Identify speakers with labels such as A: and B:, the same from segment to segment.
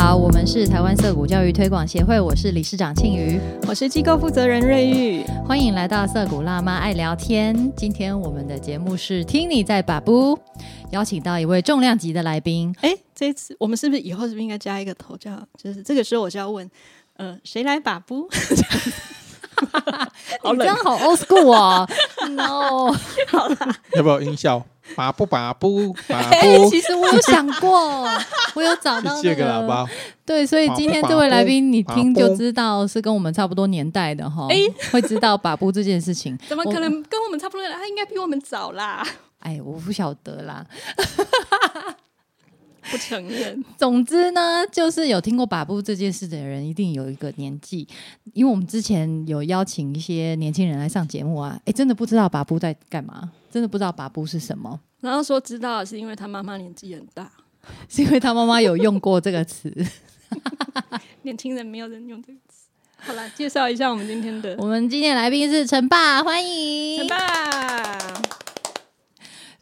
A: 好，我们是台湾色谷教育推广协会，我是理事长庆瑜，
B: 我是机构负责人瑞玉，
A: 欢迎来到色谷辣妈爱聊天。今天我们的节目是听你在把布，邀请到一位重量级的来宾。
B: 哎，这次我们是不是以后是不是应该加一个头叫，就是这个时候我就要问，呃，谁来把布？
A: 好冷，好 old school 哦。No，
B: 好啦，
C: 要不要音效？把不把不 把
A: 不？其实我有想过，我有找到
C: 借个喇叭。
A: 对，所以今天这位来宾，你听就知道是跟我们差不多年代的哈。哎，会知道把不这件事情，
B: 怎么可能跟我们差不多？他应该比我们早啦。
A: 哎，我不晓得啦。
B: 不承认。
A: 总之呢，就是有听过把布这件事的人，一定有一个年纪，因为我们之前有邀请一些年轻人来上节目啊，哎，真的不知道把布在干嘛，真的不知道把布是什么。
B: 然后说知道是因为他妈妈年纪很大，
A: 是因为他妈妈有用过这个词。
B: 年轻人没有人用这个词。好了，介绍一下我们今天的，
A: 我们今天来宾是陈爸，欢迎
B: 陈爸。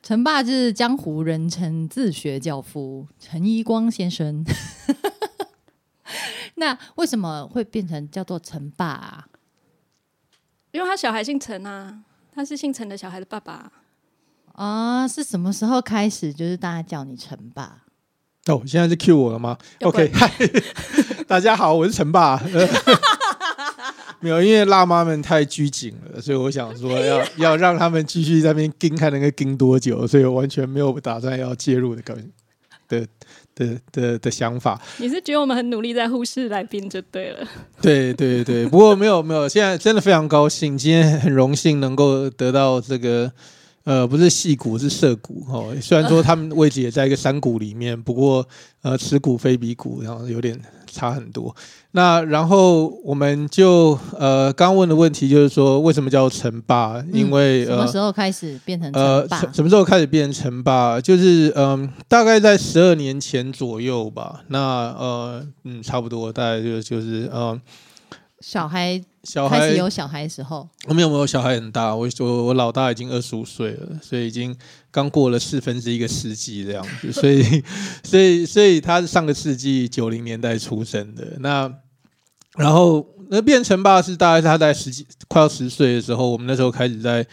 A: 陈爸是江湖人称自学教父陈一光先生。那为什么会变成叫做陈爸啊？
B: 因为他小孩姓陈啊，他是姓陈的小孩的爸爸
A: 啊。是什么时候开始就是大家叫你陈爸？
C: 哦，现在是 Q 我了吗？OK，嗨，大家好，我是陈爸。没有，因为辣妈们太拘谨了，所以我想说要要让他们继续在那边盯，看能够盯多久，所以我完全没有打算要介入的感的的的的想法。
B: 你是觉得我们很努力在忽视来宾就对了。
C: 对对对，不过没有没有，现在真的非常高兴，今天很荣幸能够得到这个呃，不是细骨是涉骨哦，虽然说他们位置也在一个山谷里面，不过呃，此骨非彼骨，然后有点。差很多，那然后我们就呃刚问的问题就是说，为什么叫城霸？因为
A: 什么时候开始变成呃
C: 什么时候开始变成城霸？就是嗯大概在十二年前左右吧。那呃嗯差不多大概就就是嗯
A: 小孩。小孩有小孩的时候，
C: 我没有没有小孩很大，我我我老大已经二十五岁了，所以已经刚过了四分之一个世纪这样子，所以所以所以他是上个世纪九零年代出生的。那然后那变成爸是大概他在十几快要十岁的时候，我们那时候开始在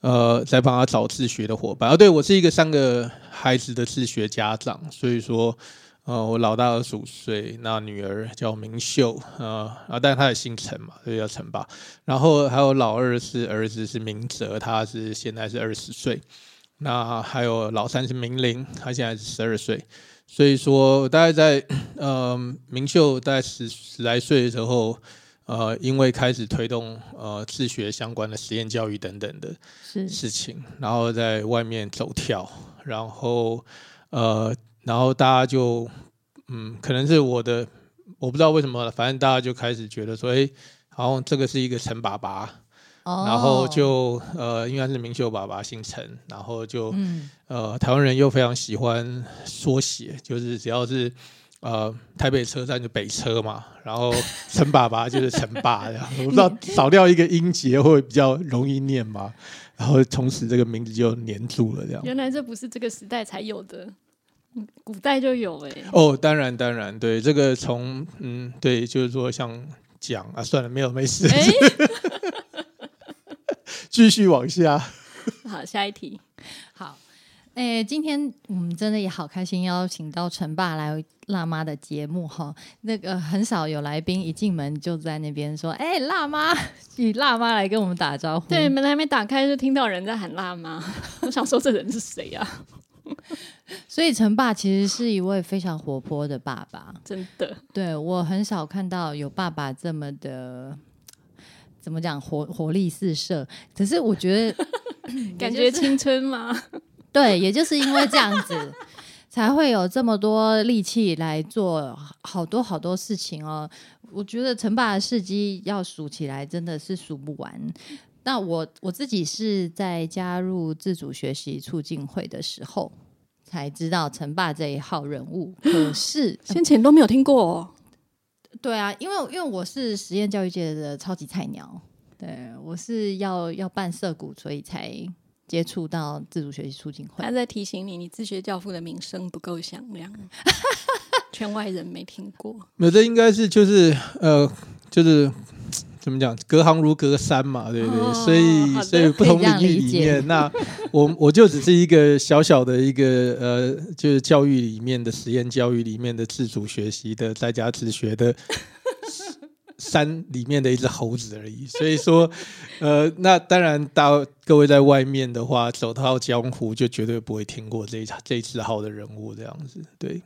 C: 呃在帮他找自学的伙伴。啊，对我是一个三个孩子的自学家长，所以说。呃，我老大二十五岁，那女儿叫明秀，呃啊，但是她也姓陈嘛，所以叫陈爸。然后还有老二是儿子是明哲，他是现在是二十岁。那还有老三是明玲，他现在是十二岁。所以说，大概在呃明秀大概十十来岁的时候，呃，因为开始推动呃自学相关的实验教育等等的事情，然后在外面走跳，然后呃。然后大家就，嗯，可能是我的，我不知道为什么，反正大家就开始觉得说，哎，好像这个是一个陈爸爸，然后就，呃，应该是明秀爸爸姓陈，然后就，呃，台湾人又非常喜欢缩写，就是只要是，呃，台北车站就北车嘛，然后陈爸爸就是陈爸，这样，我不知道少掉一个音节会比较容易念嘛，然后从此这个名字就黏住了，这样。
B: 原来这不是这个时代才有的。古代就有哎
C: 哦，当然当然，对这个从嗯对，就是说像讲啊，算了，没有没事，继续往下。
B: 好，下一题。
A: 好，哎，今天我们真的也好开心，邀请到陈爸来辣妈的节目哈。那个很少有来宾一进门就在那边说：“哎，辣妈，以辣妈来跟我们打招呼。”
B: 对，门还没打开就听到人在喊辣妈，我想说这人是谁呀？
A: 所以陈爸其实是一位非常活泼的爸爸，
B: 真的。
A: 对我很少看到有爸爸这么的，怎么讲活活力四射。可是我觉得
B: 感觉青春吗？
A: 对，也就是因为这样子，才会有这么多力气来做好多好多事情哦。我觉得陈爸的事迹要数起来真的是数不完。那我我自己是在加入自主学习促进会的时候才知道陈爸这一号人物，可是
B: 先前都没有听过。
A: 哦对啊，因为因为我是实验教育界的超级菜鸟，对我是要要办社股，所以才接触到自主学习促进会。
B: 他在提醒你，你自学教父的名声不够响亮。圈外人没听过。
C: 没有，这应该是就是呃，就是怎么讲，隔行如隔山嘛，对不对？
B: 哦
C: 所以所以不同领域里面，那我我就只是一个小小的一个呃，就是教育里面的实验教育里面的自主学习的在家自学的。山里面的一只猴子而已，所以说，呃，那当然，大各位在外面的话，走到江湖就绝对不会听过这一这一只好的人物这样子，对。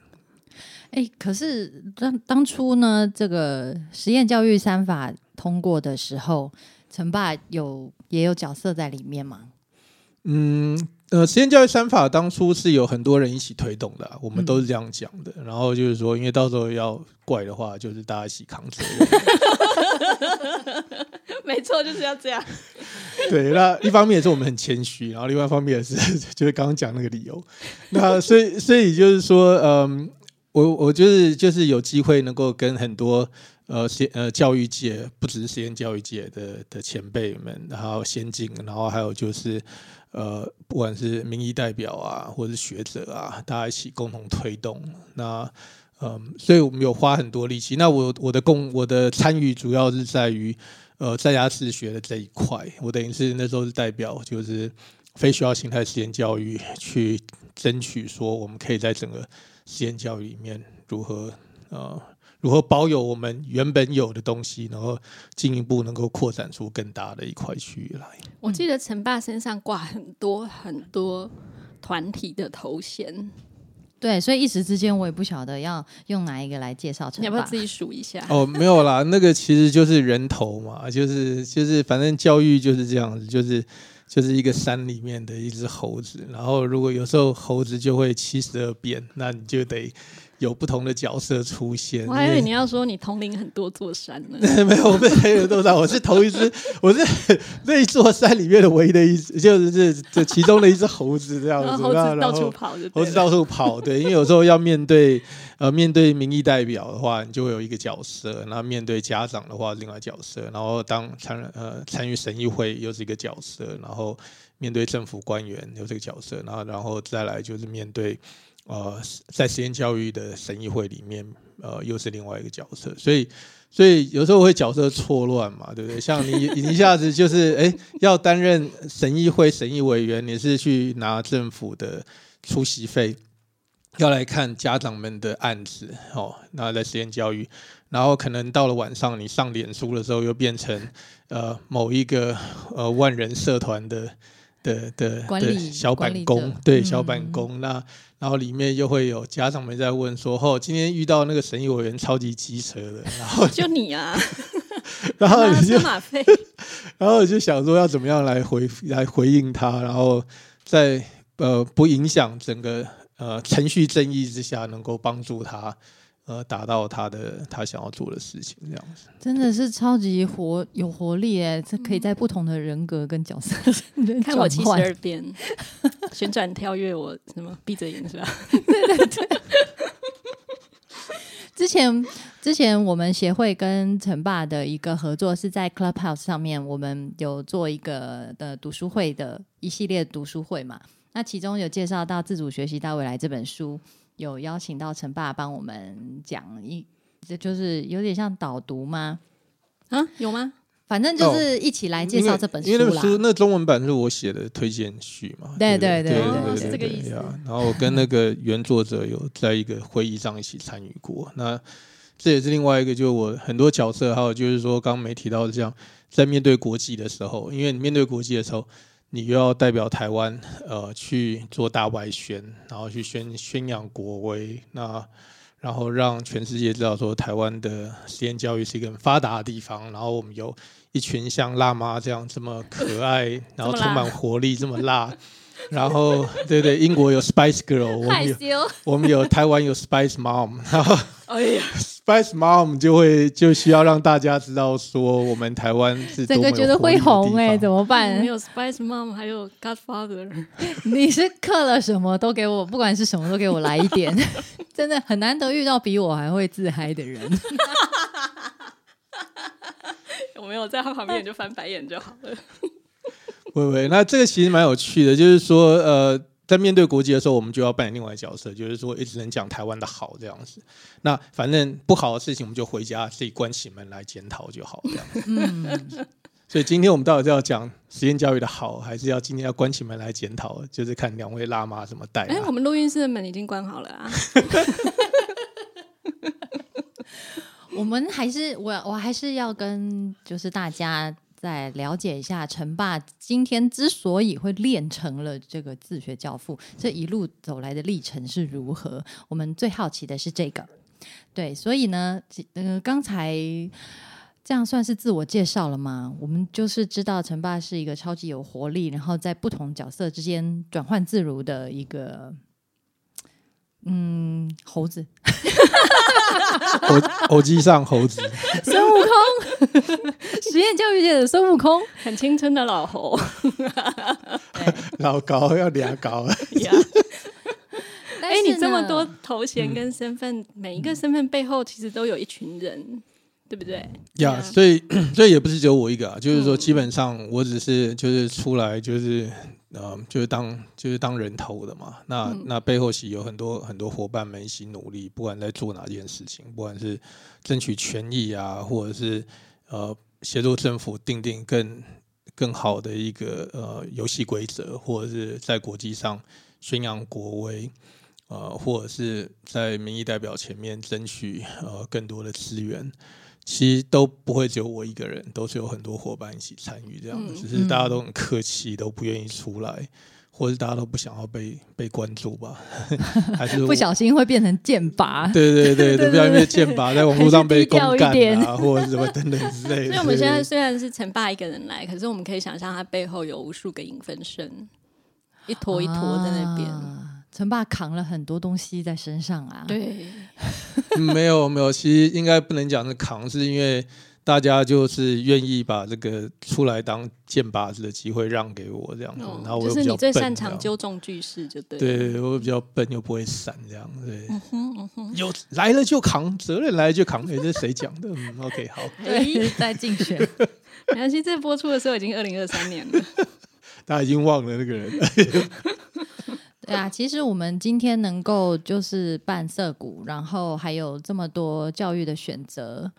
A: 哎，可是当当初呢，这个实验教育三法通过的时候，陈爸有也有角色在里面吗？
C: 嗯，呃，实验教育三法当初是有很多人一起推动的啊、我们
A: 嗯
C: 都是这样讲的。然后就是说，因为到时候要怪的话，就是大家一起扛责任。
B: 没错，就是要这样。
C: 对，那一方面也是我们很谦虚，然后另外一方面也是 就是刚刚讲那个理由。那所以所以就是说，嗯，我我就是就是有机会能够跟很多呃先呃教育界，不只是实验教育界的的前辈们，然后先进，然后还有就是呃，不管是民意代表啊，或者是学者啊，大家一起共同推动。那嗯，所以我们有花很多力气。那我我的共我的参与主要是在于呃在家自学的这一块。我等于是那时候是代表就是非学校形态实验教育去争取说，我们可以在整个实验教育里面如何呃如何保有我们原本有的东西，然后进一步能够扩展出更大的一块区域来。
B: 我记得陈爸身上挂很多很多团体的头衔，
A: 对，所以一时之间我也不晓得要用哪一个来介绍陈爸
B: 你要不要自。己数一下？
C: 哦，没有啦，那个其实就是人头嘛，就是就是，反正教育就是这样子，就是就是一个山里面的一只猴子，然后如果有时候猴子就会七十二变，那你就得有不同的角色出现。
B: 我还以为你要说你统领很多座山呢。
C: 没有，我被黑人多少？我是头一只，我是 那一座山里面的唯一的一只，就是这这其中的一只猴子这样子。
B: 然后猴子到处跑
C: 猴子到处跑，对，因为有时候要面对呃面对民意代表的话，你就会有一个角色；那面对家长的话，另外角色；然后当参呃参与审议会又是一个角色，然后面对政府官员有这个角色，然后然后再来就是面对呃在实验教育的审议会里面，呃又是另外一个角色，所以。所以有时候会角色错乱嘛，对不对？像你你一下子就是哎，要担任审议会审议委员，你是去拿政府的出席费，要来看家长们的案子哦，那在实验教育，然后可能到了晚上，你上脸书的时候，又变成呃某一个呃万人社团的的的
A: 管理
C: 的小板工
A: 者，
C: 对
A: 嗯
C: 小板工，那然后里面又会有家长们在问说，哦，今天遇到那个审议委员超级机车的，然后
B: 就你啊，
C: 然后你就
B: 马费，
C: 然后我就想说要怎么样来回来回应他，然后在呃不影响整个呃程序正义之下，能够帮助他呃达到他的他想要做的事情，这样子。
A: 真的是超级活有活力哎，这可以在不同的人格跟角色
B: 看我七十二变，旋转跳跃，我什么闭着眼是吧？
A: 对对对 之前之前我们协会跟陈爸的一个合作是在 Clubhouse 上面，我们有做一个的读书会的一系列读书会嘛。那其中有介绍到《自主学习到未来》这本书，有邀请到陈爸帮我们讲一，这就是有点像导读吗？
B: 啊，有吗？
A: 反正就是一起来介绍这本书
C: 因为那。本书那中文版是我写的推荐序嘛，
A: 对
C: 对对
A: 对对
B: 对是这个意思
C: 然后我跟那个原作者有在一个会议上一起参与过，那这也是另外一个，就是我很多角色，还有就是说刚刚没提到的这样，在面对国际的时候，因为你面对国际的时候，你又要代表台湾呃去做大外宣，然后去宣宣扬国威，那然后让全世界知道说台湾的实验教育是一个很发达的地方，然后我们有一群像辣妈这样这么可爱，然后充满活力，这么辣。然后，对对，英国有 Spice Girl，我们有，我们有台湾有 Spice Mom，然后
B: 哎呀，
C: Spice Mom 就会就需要让大家知道说我们台湾是
A: 整个觉得会红哎、怎么办
B: 没？有 Spice Mom，还有 Godfather，
A: 你是刻了什么都给我，不管是什么都给我来一点，真的很难得遇到比我还会自嗨的人。
B: 我没有在他旁边，你就翻白眼就好了。
C: 喂喂，那这个其实蛮有趣的，就是说，呃，在面对国际的时候，我们就要扮演另外一个角色，就是说一直能讲台湾的好这样子。那反正不好的事情，我们就回家自己关起门来检讨就好这样。
A: 嗯，
C: 所以今天我们到底是要讲实验教育的好，还是要今天要关起门来检讨？就是看两位辣妈怎么带、
B: 哎、
C: 啊
B: 我。们录音室的门已经关好了啊。
A: 我们还是我我还是要跟就是大家再了解一下陈爸今天之所以会练成了这个自学教父，这一路走来的历程是如何？我们最好奇的是这个。对，所以呢，呃，刚才这样算是自我介绍了吗？我们就是知道陈爸是一个超级有活力，然后在不同角色之间转换自如的一个。嗯，猴子，
C: 偶偶机上猴子，
A: 孙悟空，实验教育界的孙悟空。
B: 很青春的老猴
C: 老高要俩高，
B: 呀！哎、你这么多头衔跟身份，每一个身份背后其实都有一群人，对不对？
C: 呀、
B: 啊
C: 所以 所以也不是只有我一个啊，就是说基本上我只是就是出来就是呃就是当就是当人头的嘛，那、
B: 嗯
C: 那背后其实有很多很多伙伴们一起努力，不管在做哪件事情，不管是争取权益啊，或者是呃协助政府定定更更好的一个呃游戏规则，或者是在国际上宣扬国威。呃，或者是在民意代表前面争取呃更多的资源，其实都不会只有我一个人，都是有很多伙伴一起参与这样子，
B: 嗯
C: 只是大家都很客气，都不愿意出来，或者是大家都不想要被被关注吧，还是
A: 不小心会变成剑拔。
C: 对对对对，不小心被剑拔，在网络上被 干
A: 点
C: 啊，或者是什么等等之类的。
B: 所以我们现在
C: 对
B: 虽然是陈爸一个人来，可是我们可以想象他背后有无数个影分身，一坨一坨在那边。
A: 啊陈爸扛了很多东西在身上啊。，
B: 对，
C: 嗯没有没有，其实应该不能讲是扛，是因为大家就是愿意把这个出来当剑拔子的机会让给我这样子，然后我
B: 哦就是
C: 又比较笨
B: 你最擅长纠正句式，就对了。
C: 对，我比较笨又不会闪，这样对。
B: 嗯哼嗯哼，
C: 有来了就扛，责任来了就扛。哎、这是谁讲的？嗯，OK，好，
A: 对，在 竞选。
B: 没关系，这播出的时候已经二零二三年了。
C: 大家已经忘了那个人。
A: 对啊，其实我们今天能够就是办社股，然后还有这么多教育的选择，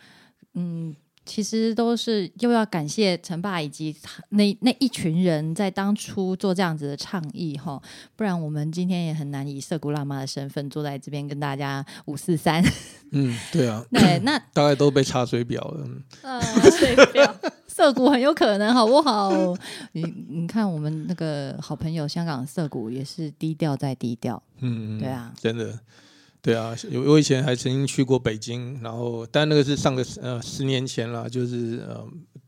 A: 嗯，其实都是又要感谢陈爸以及他那那一群人在当初做这样子的倡议哈，不然我们今天也很难以色谷辣妈的身份坐在这边跟大家五四三。
C: 嗯，对啊，
A: 对，那
C: 大概都被查水表了。嗯
A: 呃，
B: 对，不要
A: 涩谷很有可能，好不好？你你看我们那个好朋友香港色谷也是低调再低调，
C: 嗯，嗯
A: 对啊，
C: 真的，对啊，有我以前还曾经去过北京，然后但那个是上个呃十年前了，就是呃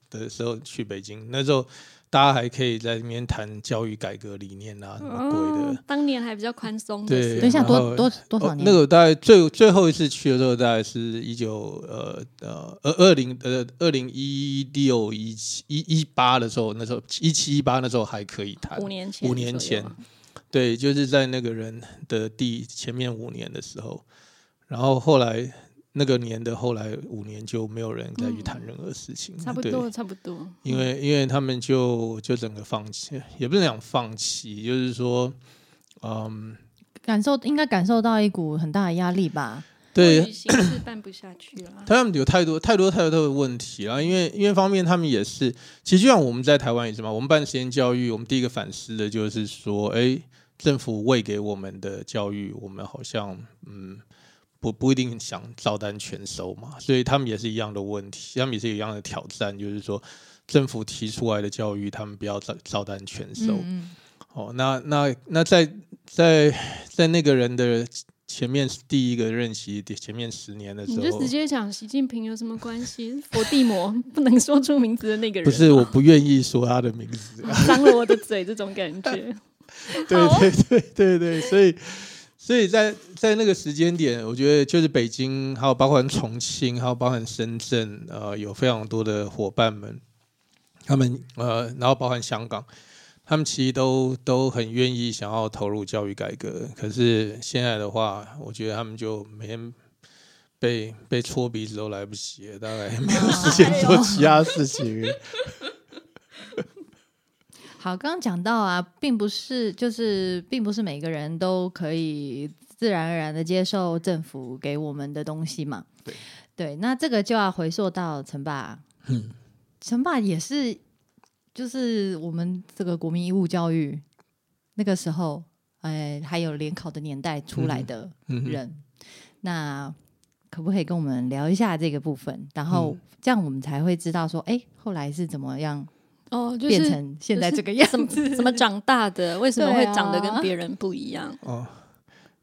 C: 的时候去北京，那时候大家还可以在里面谈教育改革理念啊，什么鬼的。
B: 哦当年还比较宽松的
C: 对。
A: 等一下多多多少年？
C: 哦那个大概最最后一次去的时候，大概是一九呃呃二二零呃二零一六一七一一八的时候，那时候一七一八那时候还可以谈
B: 五年前，
C: 五年前，对，就是在那个人的第前面五年的时候，然后后来那个年的后来五年就没有人再去谈任何事情，对
B: 差不多，差不多。
C: 因为因为他们就就整个放弃，也不是讲放弃，就是说，嗯，
A: 感受应该感受到一股很大的压力吧？
C: 对
B: 办不下去了。
C: 他们有太多太多太多的问题了，因为因为方面他们也是，其实就像我们在台湾也是嘛，我们办实验教育，我们第一个反思的就是说，哎，政府喂给我们的教育，我们好像嗯不不一定想照单全收嘛，所以他们也是一样的问题，他们也是一样的挑战，就是说政府提出来的教育，他们不要照照单全收。
A: 嗯
C: 哦，那那那在在在那个人的前面第一个任期前面十年的时候，
B: 你就直接讲习近平有什么关系？佛地魔不能说出名字的那个人，
C: 不是我不愿意说他的名字，
B: 脏了我的嘴，这种感觉。
C: 对对对对对，所以所以在在那个时间点，我觉得就是北京，还有包括重庆，还有包含深圳，呃，有非常多的伙伴们，他们呃，然后包含香港，他们其实都都很愿意想要投入教育改革，可是现在的话，我觉得他们就每天。被被戳鼻子都来不及了，大概没有时间做其他事情。
A: 好，刚刚讲到啊，并不是就是并不是每个人都可以自然而然的接受政府给我们的东西嘛。
C: 对
A: 对，那这个就要回溯到陈爸，
C: 嗯，
A: 陈爸也是就是我们这个国民义务教育那个时候，哎，还有联考的年代出来的人，那可不可以跟我们聊一下这个部分？然后
C: 嗯
A: 这样我们才会知道说，哎，后来是怎么样
B: 哦，就
A: 变成现在这个样子？
B: 怎么长大的？为什么会长得跟别人不一样？
C: 哦，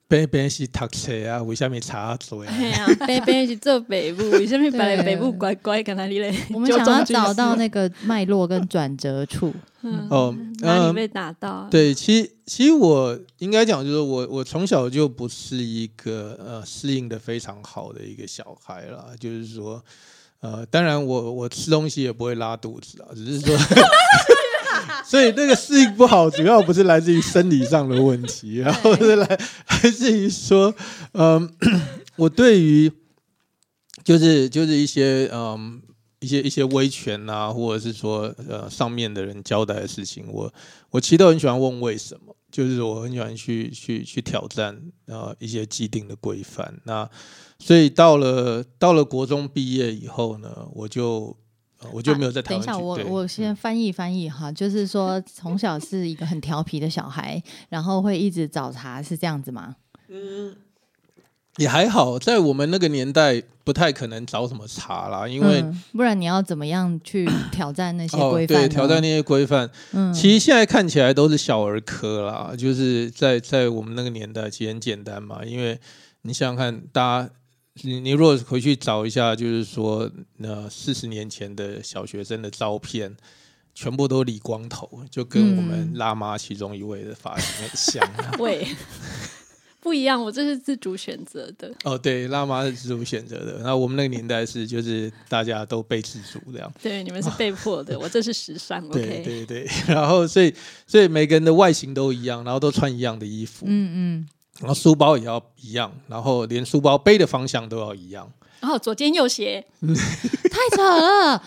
C: 边边是读册啊，为什么查嘴啊？
B: 哎呀，北北是做北部，为什么
A: 把
B: 北部乖乖跟他你嘞？
A: 我们 想要找到那个脉络跟转折处。
B: 嗯
C: 哦，嗯
B: 哪里被打到？，
C: 对，其实其实我应该讲，就是我我从小就不是一个呃适应的非常好的一个小孩啦，就是说，呃，当然我我吃东西也不会拉肚子啊，只是说，所以那个适应不好，主要不是来自于生理上的问题，然后是来来自于说，嗯、我对于就是就是一些嗯。一些一些威权啊，或者是说呃上面的人交代的事情，我我其实都很喜欢问为什么，就是我很喜欢去去去挑战啊一些既定的规范。那所以到了到了国中毕业以后呢，我就、呃我就没有在台
A: 等一下，我我先翻译翻译哈，就是说从小是一个很调皮的小孩，然后会一直找茬，是这样子吗？
C: 也还好，在我们那个年代不太可能找什么茬啦，因为、
A: 嗯不然你要怎么样去挑战那些
C: 哦
A: 规范哦？
C: 对挑战那些规范，
A: 嗯，
C: 其实现在看起来都是小儿科啦，就是在在我们那个年代其实很简单嘛，因为你想想看，大家你你如果回去找一下，就是说那四十年前的小学生的照片。全部都理光头，就跟我们
A: 嗯
C: 辣妈其中一位的发型很像啊。
B: 喂，不一样，我这是自主选择的。
C: 哦，对，辣妈是自主选择的，那我们那个年代是就是大家都被自主这样。
B: 对，你们是被迫的，我这是时尚。
C: 对对对，然后所以所以每个人的外形都一样，然后都穿一样的衣服，
A: 嗯嗯，
C: 然后书包也要一样，然后连书包背的方向都要一样。
B: 然后左肩右斜，
A: 太扯了。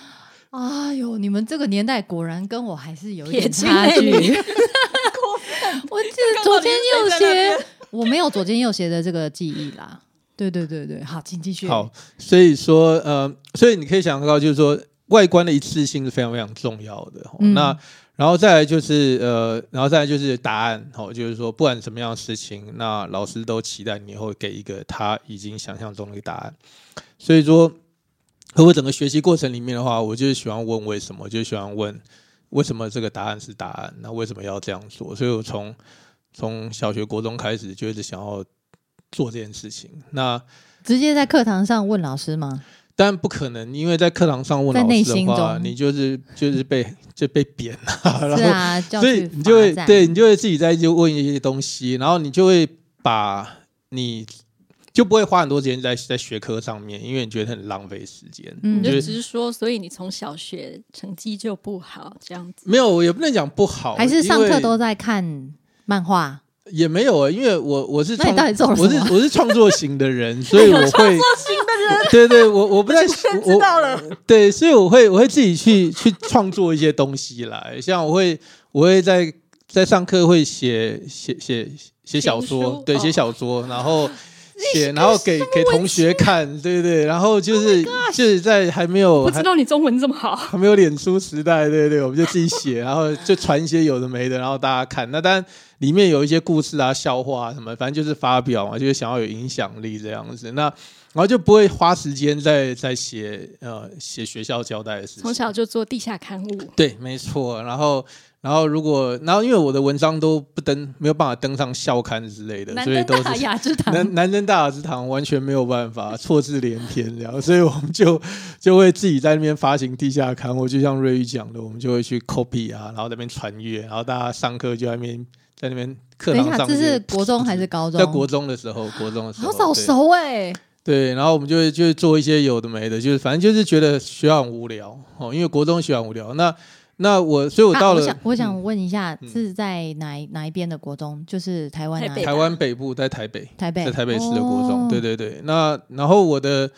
A: 哎呦，你们这个年代果然跟我还是有一点差距。我记得左肩右斜，我没有左肩右斜的这个记忆啦。对对对对，好，请继续。
C: 好，所以说呃，所以你可以想到，就是说外观的一致性是非常非常重要的。那然后再来就是呃，然后再来就是答案。哦，就是说不管什么样的事情，那老师都期待你会给一个他已经想象中的一个答案。所以说，和我整个学习过程里面的话，我就是喜欢问为什么，就喜欢问为什么这个答案是答案，那为什么要这样做？所以我从从小学、国中开始就一直想要做这件事情。那
A: 直接在课堂上问老师吗？
C: 当然不可能，因为在课堂上问老师的话，
A: 心中
C: 你就是就是被就被扁了，然后
A: 是啊，
C: 所以你就会对你就会自己在就问一些东西，然后你就会把你就不会花很多时间在在学科上面，因为你觉得很浪费时间。
A: 嗯
B: 你
C: 就
B: 就是只是说，所以你从小学成绩就不好，这样子。
C: 没有，也不能讲不好，
A: 还是上课都在看漫画？
C: 也没有啊，因为我我是创我是我是创作型的人，所以我会对对，我我不太我
B: 了，
C: 对，所以我会我会自己去去创作一些东西来，像我会我会在在上课会写写写写小说，对，
B: 哦
C: 写小说，然后写，然后 给给同学看，对对，然后就是就是在还没有
B: 不知道你中文这么好。
C: 还没有脸书时代，对对，我们就自己写，然后就传一些有的没的，然后大家看。那当然里面有一些故事啊、笑话啊什么，反正就是发表嘛，就是想要有影响力这样子。那然后就不会花时间在在写呃写学校交代的事情。
B: 从小就做地下刊物，
C: 对，没错。然后然后如果然后因为我的文章都不登，没有办法登上校刊之类的，所以都是
A: 登大雅之堂，
C: 南南登大雅之堂完全没有办法，错字连篇这样，所以我们就就会自己在那边发行地下刊物，就像瑞宇讲的，我们就会去 copy 啊，然后在那边传阅，然后大家上课就在那边在那边课
A: 等一下，
C: 堂上
A: 这是国中还是高中？
C: 在国中的时候，国中的时候
A: 好早
C: 对。
A: 熟哎、
C: 对，然后我们就会就会做一些有的没的，就是反正就是觉得学校很无聊哦，因为国中学校很无聊。那那我所以我
A: 啊
C: 到了、
A: 我想我想
C: 嗯。
A: 问一下，
C: 嗯。
A: 是在哪一哪一边的国中？就是台湾哪
B: 台
C: 湾北部在台北，
A: 台北。
C: 在台北市的国中，
A: 哦。
C: 对对对。那然后我的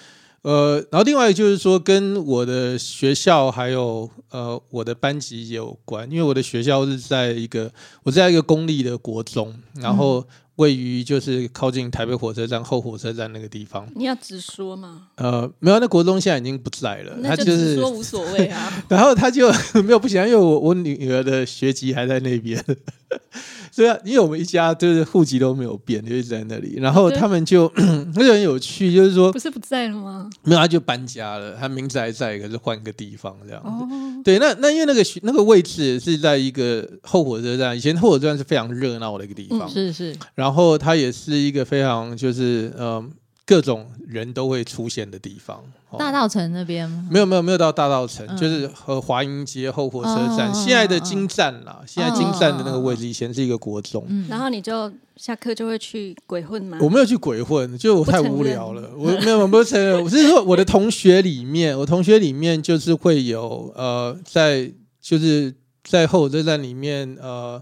C: 呃，然后另外就是说，跟我的学校还有呃我的班级也有关，因为我的学校是在一个我在一个公立的国中，然后位于就是靠近台北火车站后火车站那个地方。
B: 你要直说嘛，
C: 呃，没有，那国中现在已经不在了，他
B: 那就
C: 就是
B: 直说无所谓啊。
C: 然后他就 没有不行，因为我我女儿的学籍还在那边，所以啊因为我们一家就是户籍都没有变，就一直在那里。然后他们就 那就很有趣，就是说
B: 不是不在了吗？
C: 没有他就搬家了，他名字还在，可是换个地方这样子。
B: 哦，
C: 对，那那因为那个那个位置是在一个后火车站，以前后火车站是非常热闹的一个地方，
A: 是是，
C: 然后它也是一个非常就是呃各种人都会出现的地方。哦
A: 大道城那边吗
C: 没有没有没有到大道城，
A: 嗯
C: 就是和华阴街后火车站，
A: 哦
C: 现在的金站啦，现在金站的那个位置，以前是一个国中。
A: 嗯
B: 然后你就下课就会去鬼混吗？
C: 我没有去鬼混，就我太无聊了。我没有，我不是承认，我是说我的同学里面，我同学里面就是会有呃，在就是在后火车站里面呃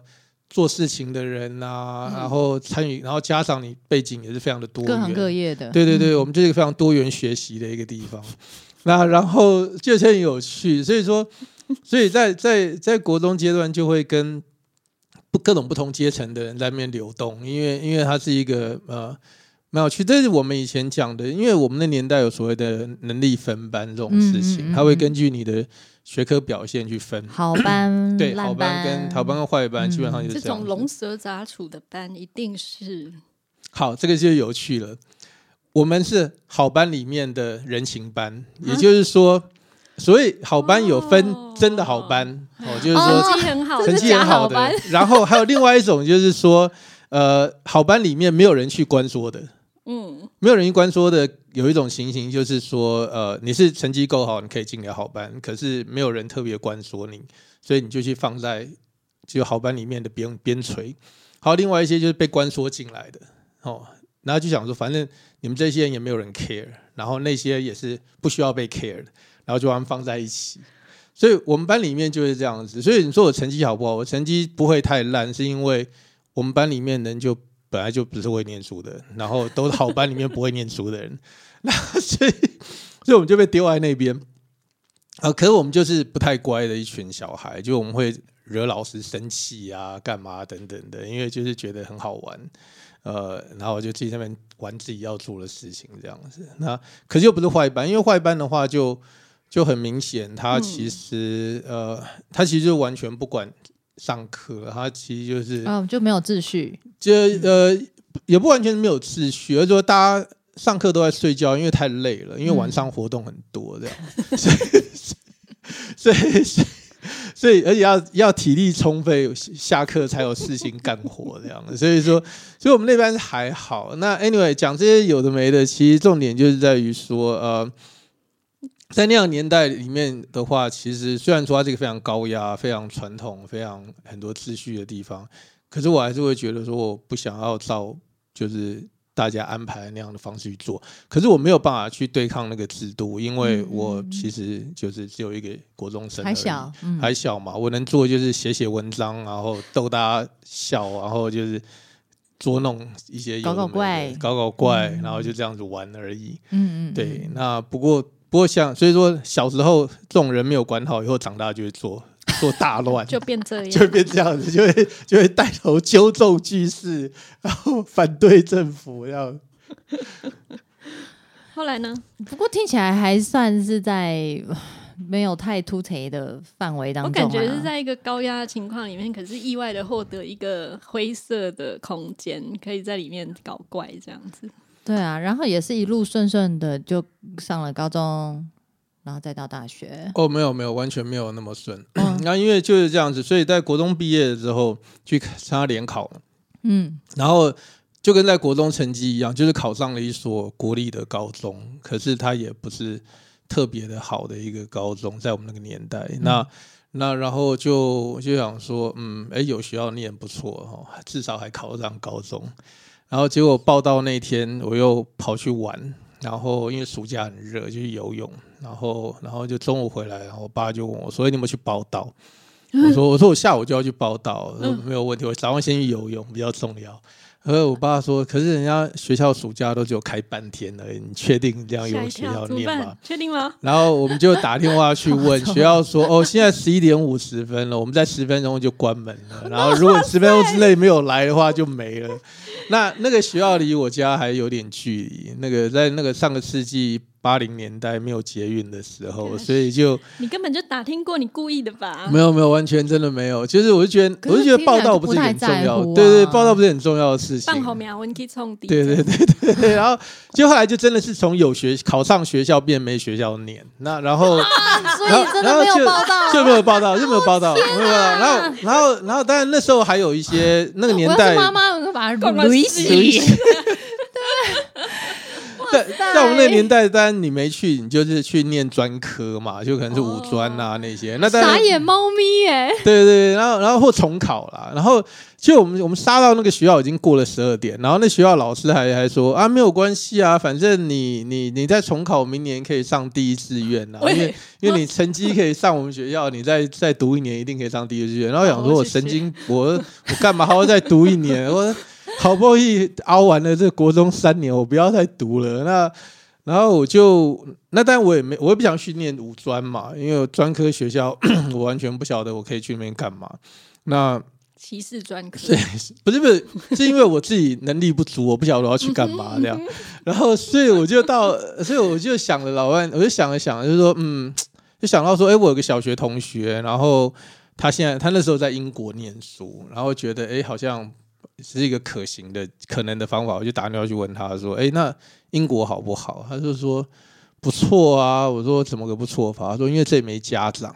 C: 做事情的人啊，
A: 嗯。
C: 然后参与，然后加上你背景也是非常的多，
A: 各行各业的，
C: 对对对，
A: 嗯。
C: 我们就是一个非常多元学习的一个地方。那然后就很有趣，所以说，所以在在在国中阶段就会跟不各种不同阶层的人在那边流动，因为因为它是一个呃蛮有趣。这是我们以前讲的，因为我们那年代有所谓的能力分班这种事情，
A: 嗯嗯嗯。
C: 它会根据你的学科表现去分。
A: 好班、
C: 对，
A: 烂
C: 好班跟好班跟坏班
A: 嗯
C: 基本上就是
B: 这
C: 这。
B: 种龙蛇杂处的班一定是
C: 好，这个就有趣了。我们是好班里面的人情班，也就是说，所以好班有分
B: 哦
C: 真的好班哦，就是说
B: 成
C: 说
B: 绩很好，
C: 成绩很好的
A: 好。
C: 然后还有另外一种就是说，呃，好班里面没有人去关说的，
B: 嗯，
C: 没有人去关说的，有一种情形就是说，呃，你是成绩够好，你可以进了好班，可是没有人特别关说你，所以你就去放在就好班里面的边边陲。还有另外一些就是被关说进来的哦，然后就想说，反正你们这些人也没有人 care，然后那些也是不需要被 care 的，然后就把他们放在一起。所以我们班里面就是这样子。所以你说我成绩好不好？我成绩不会太烂，是因为我们班里面人就本来就不是会念书的，然后都是好班里面不会念书的人，那所以所以我们就被丢在那边。啊，可是我们就是不太乖的一群小孩，就我们会惹老师生气啊，干嘛等等的，因为就是觉得很好玩，呃，然后就自己在那边玩自己要做的事情这样子。那可是又不是坏班，因为坏班的话就就很明显，他其实、呃，他其实完全不管上课，他其实就是
A: 嗯，就没有秩序，
C: 就呃也不完全没有秩序，而是说大家上课都在睡觉，因为太累了，因为晚上活动很多这样，所以所以所以所以而且要要体力充沛，下课才有事情干活这样，所以说所以我们那边是还好。那 anyway 讲这些有的没的，其实重点就是在于说呃。在那样的年代里面的话，其实虽然说它是一个非常高压、非常传统、非常很多秩序的地方，可是我还是会觉得说，我不想要照就是大家安排那样的方式去做。可是我没有办法去对抗那个制度，因为我其实就是只有一个国中生，
A: 还小，嗯，
C: 还小嘛，我能做就是写写文章，然后逗大家笑，然后就是捉弄一些
A: 搞搞怪
C: 搞搞怪，
A: 嗯
C: 然后就这样子玩而已。
A: 嗯嗯，
C: 对，那不过不过像所以说小时候这种人没有管好，以后长大就会做做大乱，
B: 就变这样
C: 就会。变这样子，就会就会带头纠众居士，然后 反对政府，这样。
B: 后来呢？
A: 不过听起来还算是在呃没有太突兀的范围当中、啊，
B: 感觉是在一个高压的情况里面，可是意外的获得一个灰色的空间，可以在里面搞怪这样子。
A: 对啊，然后也是一路顺顺的就上了高中，然后再到大学。
C: 哦，没有没有，完全没有那么顺。
A: 嗯
C: 那因为就是这样子，所以在国中毕业之后去参加联考嘛，
A: 嗯
C: 然后就跟在国中成绩一样，就是考上了一所国立的高中，可是它也不是特别的好的一个高中，在我们那个年代。那那然后就就想说，嗯，哎，有学校念不错哦，至少还考上高中。然后结果报到那天，我又跑去玩，然后因为暑假很热，就去游泳，然后然后就中午回来，然后我爸就问我说：“哎你有没有去报道？”我说：“我说我下午就要去报道，我说没有问题，我早上先去游泳比较重要。”然后我爸说，可是人家学校暑假都只有开半天而已，你确定这样有学校念吗
B: 办？？确定吗？
C: 然后我们就打电话去问 学校说，哦，现在十一点五十分了，我们在十分钟就关门了。然后如果十分钟之内没有来的话，就没了。那那个学校离我家还有点距离，那个在那个上个世纪八零年代没有捷运的时候，所以就
B: 你根本就打听过，你故意的吧？
C: 没有没有完全真的没有。就是我就觉得，我就觉得报道
A: 不
C: 是很重要，对对，
A: 啊
C: 报道不是很重要的事情。
B: 放后面温去冲底，
C: 对对对对对，然后就后来就真的是从有学考上学校变没学校念，那然后
A: 所以真的没有
C: 然后就
A: 报道，
C: 就没有报道，就没有报道，没有报道。然后然后然后当然那时候还有一些那个年代
A: 妈妈，我会把它
B: 干 嘛
A: 捋
B: 洗
A: 洗。
C: 在在我们那个年代，当然你没去，你就是去念专科嘛，就可能是五专啊那些。那
A: 傻眼猫咪耶！
C: 对对对，然后然后或重考啦，然后就我们我们杀到那个学校已经过了十二点，然后那学校老师还还说啊没有关系啊，反正你你你在重考，明年可以上第一志愿啊，因为因为你成绩可以上我们学校，你再再读一年一定可以上第一志愿。然后想说我神经，我我干嘛还要再读一年？我 好不容易熬完了这国中三年，我不要再读了。那 然后我就那，但我也没，我也不想去念五专嘛，因为专科学校 我完全不晓得我可以去那边干嘛。那
B: 歧视专科，
C: 对，不是不是，是因为我自己能力不足，我不晓得我要去干嘛 这样。然后，所以我就到，所以我就想了老万，我就想了想，就是说，嗯，就想到说，哎，我有个小学同学，然后他现在他那时候在英国念书，然后觉得，哎，好像是一个可行的可能的方法，我就打电话去问他说，哎，那英国好不好？他就说不错啊。我说怎么个不错法？他说因为这里没家长。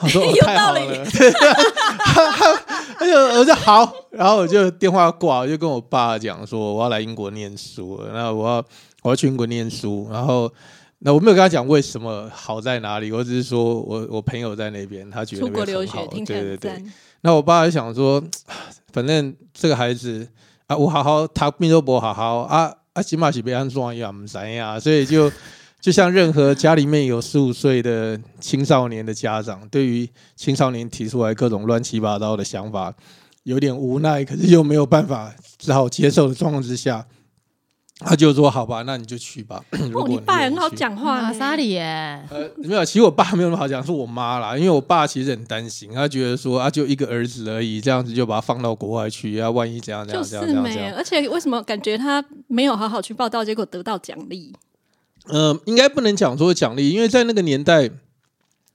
C: 他说、哦、太好了，对，他就我说好，然后我就电话挂，我就跟我爸讲说我要来英国念书了，那我要我要去英国念书，然后那我没有跟他讲为什么好在哪里，我只是说我我朋友在那边，他觉得
B: 出
C: 那
B: 国留学
C: 对对对。那我爸就想说，反正这个孩子啊，我好好他命都不好好啊啊，起码是被安装一样，唔知呀，所以就 就像任何家里面有十五岁的青少年的家长，对于青少年提出来各种乱七八糟的想法，有点无奈，可是又没有办法，只好接受的状况之下，他就说：“好吧，那你就去吧。如
B: 哦，
C: 果
B: 你爸很好
C: 去
B: 讲话呢，
A: 马萨里耶，
C: 呃，没有，其实我爸没有那么好讲，是我妈啦。因为我爸其实很担心，他觉得说啊，就一个儿子而已，这样子就把他放到国外去，啊，万一怎样怎
B: 就是
C: 样怎样怎样
B: 而且为什么感觉他没有好好去报道，结果得到奖励？
C: 呃，应该不能讲说奖励，因为在那个年代，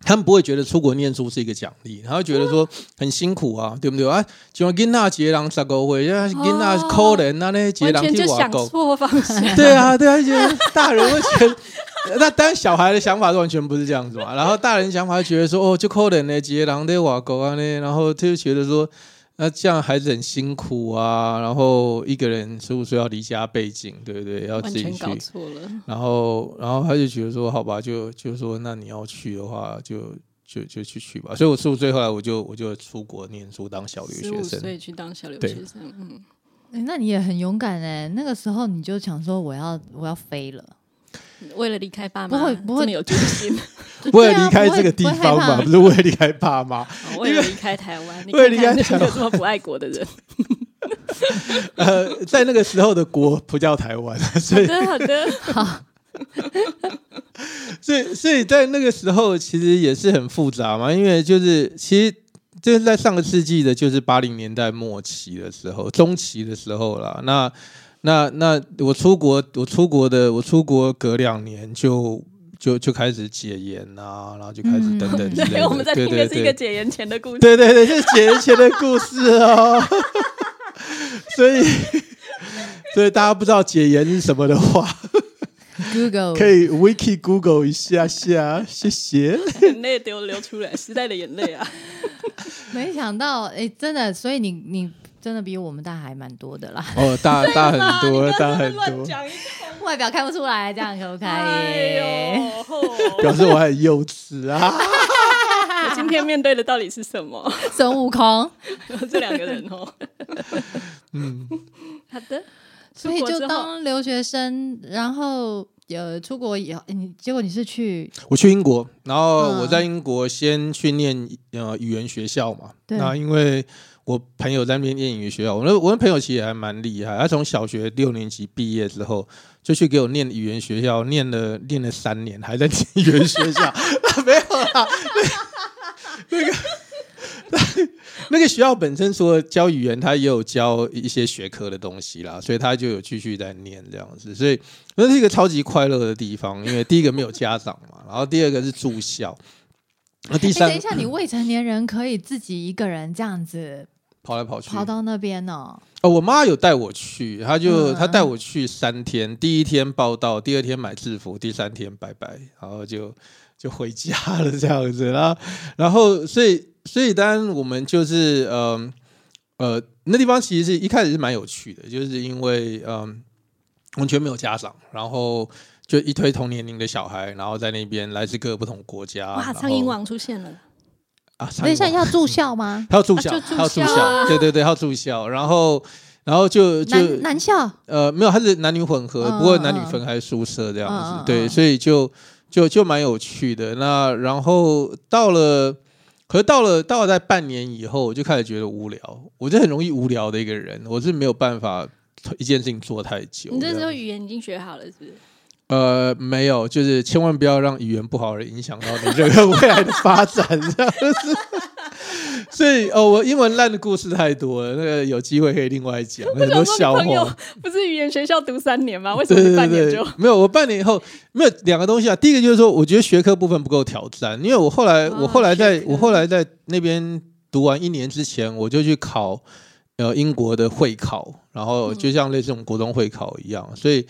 C: 他们不会觉得出国念书是一个奖励，他会觉得说很辛苦啊，对不对啊？就像囡仔节人十个岁，啊，囡仔可怜啊，那些节
B: 完
C: 人
B: 全就想
C: 去外国。
B: 错方向。
C: 对啊，对啊，觉得大人会觉得，那当然小孩的想法是完全不是这样子嘛。然后大人想法就觉得说，哦，就扣人呢，几个人在外国啊呢，然后他就觉得说，那这样孩子很辛苦啊，然后一个人十五岁要离家背井，对不对？要自己
B: 完全搞
C: 去，
B: 错了，
C: 然后然后他就觉得说，好吧，就就说那你要去的话，就就就去去吧。所以我十五岁后来我就我就出国念书当小留
B: 十五
C: 学生。
B: 岁去当小留学生，嗯，
A: 欸那你也很勇敢哎。那个时候你就想说我要我要飞了，
B: 为了离开爸妈，
A: 不会不会
B: 有决心，
C: 为了离开这个地方吧，不是为了离开爸妈。
B: 哦为了离开台湾，你
C: 为了离开台湾
B: 有这么不爱国的人。
C: 呃，在那个时候的国不叫台湾，所以
B: 好的，好的，
C: 所以所以在那个时候其实也是很复杂嘛，因为就是其实就是在上个世纪的，就是八零年代末期的时候，中期的时候啦。那那那我出国，我出国的，我出国隔两年就就就开始解严啊，然后就开始等等之类的。
B: 对，我们在
C: 对对
B: 听的是一个
C: 对
B: 解严前的故事。
C: 对对对，是解严前的故事哦。所以所以大家不知道解严是什么的话，
A: Google
C: 可以 Wiki Google 一下下，谢谢。
B: 眼泪流流出来，时代的眼泪啊！
A: 没想到哎，真的，所以你你真的比我们大还蛮多的啦，
C: 哦，大大很多，大很多，
B: 讲一通，
A: 外表看不出来，这样可不可
B: 哎
A: 以？
C: 表示我很幼稚啊！
B: 我今天面对的到底是什么？
A: 孙悟空，
B: 这两个人哦。
C: 嗯，
B: 好的，
A: 所以就当留学生，然后呃出国以后，你结果你是去
C: 我去英国，然后
A: 嗯。
C: 我在英国先去念呃语言学校嘛。
A: 对。
C: 那因为我朋友在那边念语言学校，我那我那朋友其实也还蛮厉害，他从小学六年级毕业之后，就去给我念语言学校，念了念了三年，还在念语言学校，没有啦，那那个。那个学校本身说教语言，他也有教一些学科的东西啦，所以他就有继续在念这样子，所以那是一个超级快乐的地方。因为第一个没有家长嘛，然后第二个是住校，那第三，
A: 等一下，你未成年人可以自己一个人这样子
C: 跑来跑去，
A: 跑到那边哦。
C: 哦，我妈有带我去，她就她带我去三天，第一天报道，第二天买制服，第三天拜拜，然后就就回家了这样子，然后然后所以。所以，当然我们就是呃呃，那地方其实是一开始是蛮有趣的，就是因为嗯，完全没有家长，然后就一推同年龄的小孩，然后在那边来自各个不同国家。
B: 哇，苍蝇王出现了啊！
A: 等一下要住校吗？
C: 他要住校，他要住校，对对对，他要住校。然后，然后就就
A: 男校
C: 呃没有，他是男女混合，不过男女分开宿舍这样子。对，所以就就就蛮有趣的。那然后到了。可是到了到了在半年以后，我就开始觉得无聊。我是很容易无聊的一个人，我是没有办法一件事情做太久。
B: 你这时候语言已经学好了，是不是？
C: 呃，没有，就是千万不要让语言不好而影响到你任何 未来的发展，这样子。所以哦，我英文烂的故事太多了，那个有机会可以另外讲很多笑话。
B: 不是语言学校读三年吗？为什么半年就
C: 没有？我半年以后没有两个东西啊。第一个就是说，我觉得学科部分不够挑战，因为我后来我后来在我后来在那边读完一年之前，我就去考呃英国的会考，然后就像类似这种国中会考一样，所以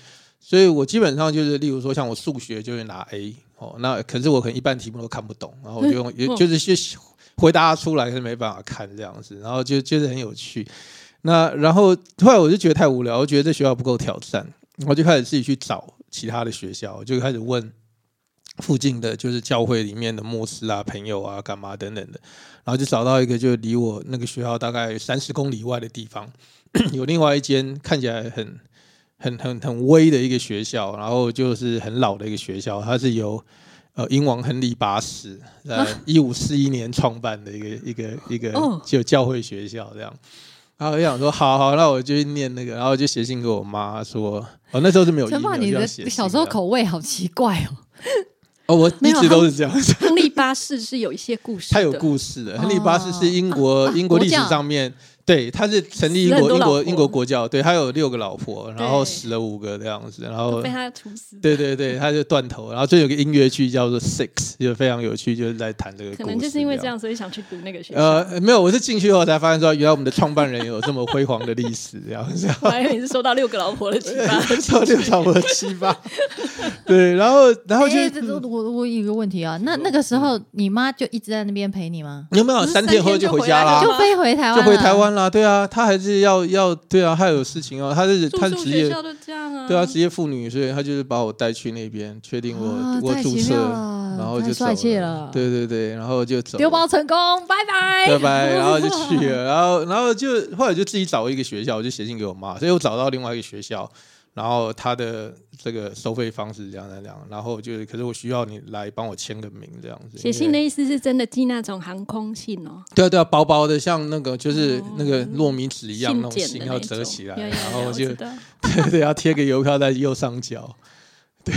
C: 所以我基本上就是，例如说像我数学就会拿 A 哦，那可是我可能一半题目都看不懂，然后我就用也就是去。回答出来是没办法看这样子，然后就就是很有趣。那然后后来我就觉得太无聊，我觉得这学校不够挑战，我就开始自己去找其他的学校，就开始问附近的就是教会里面的牧师啊、朋友啊、干嘛等等的，然后就找到一个就离我那个学校大概三十公里外的地方，有另外一间看起来很很很很威的一个学校，然后就是很老的一个学校，它是由。呃，英王亨利八世在一五四一年创办的一个一个一个就教会学校这样，然后我想说，好好，那我就去念那个，然后就写信给我妈说，哦，那时候是没有。
A: 陈爸，你的小时候口味好奇怪哦。
C: 哦，我一直都是这样。
B: 亨利八世是有一些故事，
C: 他有故事的。亨利八世是英国英国历史上面。对，他是成立英国英国英国国教，对他有六个老婆，然后死了五个这样子，然后
B: 被他处死。
C: 对对对，他就断头，然后就有个音乐剧叫做《Six》，就非常有趣，就是在谈这个。
B: 可能就是因为这样，所以想去读那个学校。
C: 呃，没有，我是进去后才发现说，原来我们的创办人有这么辉煌的历史，这样子。
B: 我还以为你是收到六个老婆的启发，
C: 收六个老婆的启发。对，然后然后就
A: 我我有一个问题啊，那那个时候你妈就一直在那边陪你吗？
C: 有没有三天后就回家
B: 啦？
A: 就飞回台湾，
C: 就回台湾啦？对啊，他还。是要要对啊，他有事情哦。他是他职业，对啊，职业妇女，所以他就是把我带去那边，确定我我注册，然后就
A: 帅气了。
C: 对对对，然后就走，
A: 丢包成功，拜拜
C: 拜拜，然后就去了，然后然后就后来就自己找一个学校，我就写信给我妈，所以我找到另外一个学校。然后他的这个收费方式这样这样，然后就是，可是我需要你来帮我签个名这样子。
B: 写信的意思是真的寄那种航空信哦？
C: 对啊对啊，薄薄的，像那个就是那个糯米纸一样那种信，要折起来，然后就对 对，要贴个邮票在右上角，对。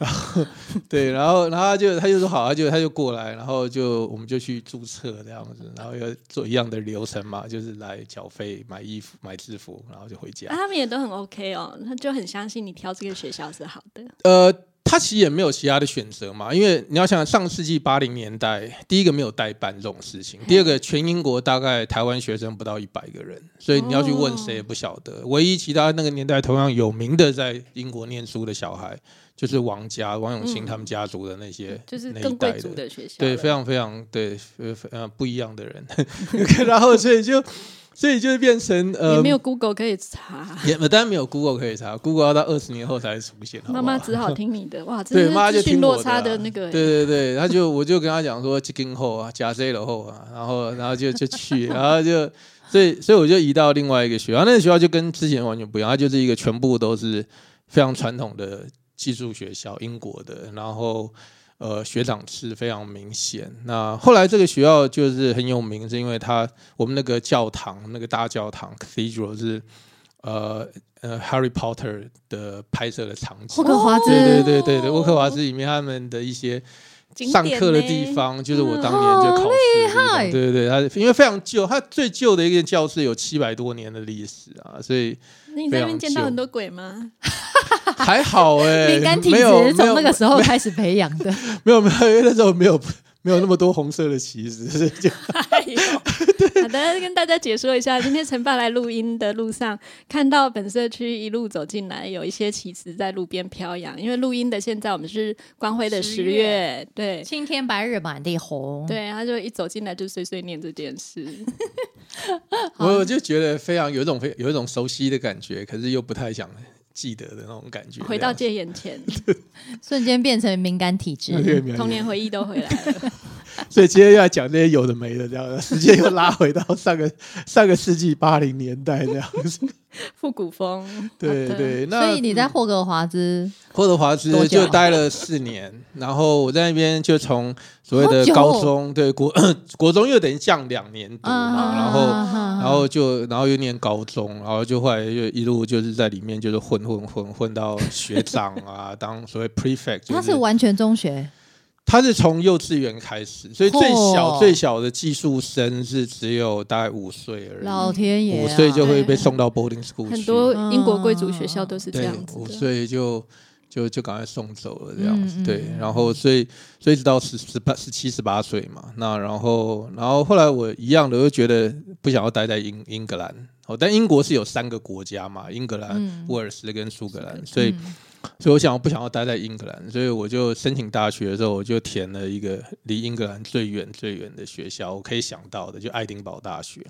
C: 然 后对，然后然后他就他就说好，他就他就过来，然后就我们就去注册这样子，然后要做一样的流程嘛，就是来缴费、买衣服、买制服，然后就回家。
B: 他们也都很 OK 哦，他就很相信你挑这个学校是好的。
C: 呃，他其实也没有其他的选择嘛，因为你要想上世纪八零年代，第一个没有代办这种事情，第二个全英国大概台湾学生不到一百个人，所以你要去问谁也不晓得。唯一其他那个年代同样有名的在英国念书的小孩。就是王家王永庆他们家族的那些，
B: 就是更贵族的学校，
C: 对，非常非常对，呃呃不一样的人，然后所以就所以就变成呃，
B: 也没有 Google 可以查，
C: 也当然没有 Google 可以查，Google 要到二十年后才出现。
B: 妈妈只好？听你的，哇，对，
C: 妈妈就听
B: 落差的那个，
C: 对对对，他就我就跟他讲说，今后啊，加 Z 了后啊，然后然后就就去，然后就所以所以我就移到另外一个学校，那个学校就跟之前完全不一样，它就是一个全部都是非常传统的。技术学校，英国的，然后呃学长制非常明显。那后来这个学校就是很有名，是因为它我们那个教堂那个大教堂 Cathedral 是呃呃 Harry Potter 的拍摄的场景
A: 霍。格华兹
C: 对对对对对，沃克华兹里面他们的一些上课的地方，就是我当年就考试。对对对，它因为非常旧，它最旧的一个教室有七百多年的历史啊，所以
B: 那你在那边见到很多鬼吗？
C: 还好哎、
A: 敏感体
C: 没有
A: 质从那个时候开始培养的。
C: 没有没有，因为那时候没有没有那么多红色的旗子，就
B: 好的，跟大家解说一下，今天陈爸来录音的路上，看到本社区一路走进来，有一些旗子在路边飘扬。因为录音的现在我们是光辉的十
A: 十
B: 月
A: 月，
B: 对
A: 青天白日满地红。，
B: 对，他就一走进来就碎碎念这件事。
C: 我我就觉得非常有一种非有一种熟悉的感觉，可是又不太想记得的那种感觉。
B: 回到
C: 这
B: 戒严前，
A: 瞬间变成 敏感体质。
B: 童年回忆都回来了。
C: 所以今天又要讲这些有的没的，这样时间又拉回到上个上个世纪八零年代这样子。
B: 复古风，
C: 对对，那
A: 所以你在霍格华兹
C: 霍格华兹就待了四年，然后我在那边就从所谓的高中对国国中又等于降两年读嘛，然后
A: 然
C: 然后就然后又念高中，然后就后来就一路就是在里面就是混混混混到学长啊，当所谓 prefect，就
A: 他是完全中学，
C: 他是从幼稚园开始，所以最小、最小的寄宿生是只有大概五岁而已，
A: 老天爷、啊，
C: 五岁就会被送到 boarding school，
B: 很多英国贵族学校都是这
C: 对
B: 样，子。
C: 五
B: 的。
C: 岁就就就赶快送走了这样子，
A: 嗯嗯
C: 对
A: 嗯，
C: 然后所以所以直到十十八十七十八岁嘛，那然后然后后来我一样的，我就觉得不想要待在英英格兰，哦，但英国是有三个国家嘛，英格兰、
A: 嗯。
C: 威尔斯跟苏格兰，所以。
A: 嗯
C: 所以我想我不想要待在英格兰，所以我就申请大学的时候，我就填了一个离英格兰最远最远的学校，我可以想到的就爱丁堡大学，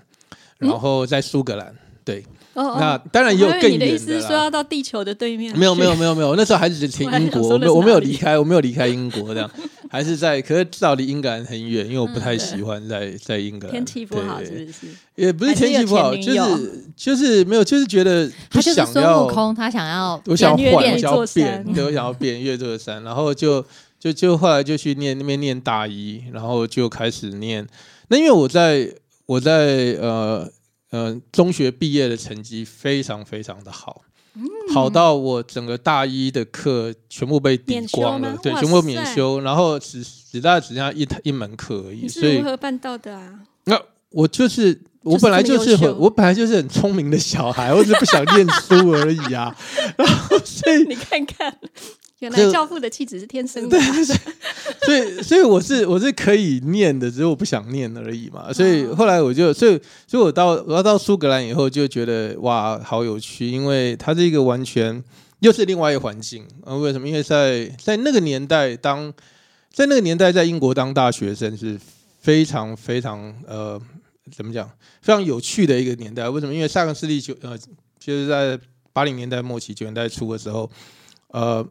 C: 然后在苏格兰。对，
B: 哦
C: 那当然也有更
B: 我还以为你的意思是说。要到地球的对面？
C: 没有没有没有没有，那时候还是填英国，我没有我没有离开，我没有离开英国这样，还是在，可是至少离英格兰很远，因为我不太喜欢在 在英格兰。
B: 天气不好是不是？
C: 也不是天气不好，就是就是没有，就是觉得不
A: 他就是孙
C: 想要
A: 悟空，他想要
C: 我想要换，
B: 变
C: 我想要变，对，我想要变越座山，然后就就就后来就去念那边念大一，然后就开始念。那因为我在我在呃呃中学毕业的成绩非常非常的好，
B: 嗯
C: 好到我整个大一的课全部被抵光了对，全部免修，然后只只大概只剩下一一门课而已，
B: 你
C: 所以
B: 是如何办到的啊？
C: 那我就是我本来就是很我本来就是很聪明的小孩，我只是不想念书而已啊。然后所以
B: 你看看，原来教父的气质是天生的。
C: 所以所以我是我是可以念的，只是我不想念而已嘛。所以后来我就所以所以我到我要到苏格兰以后就觉得哇好有趣，因为它是一个完全又是另外一个环境。啊，为什么？因为在在那个年代当在那个年代在英国当大学生是非常非常呃怎么讲非常有趣的一个年代。为什么？因为上个世纪九呃就是在八零年代末期九零年代初的时候，呃。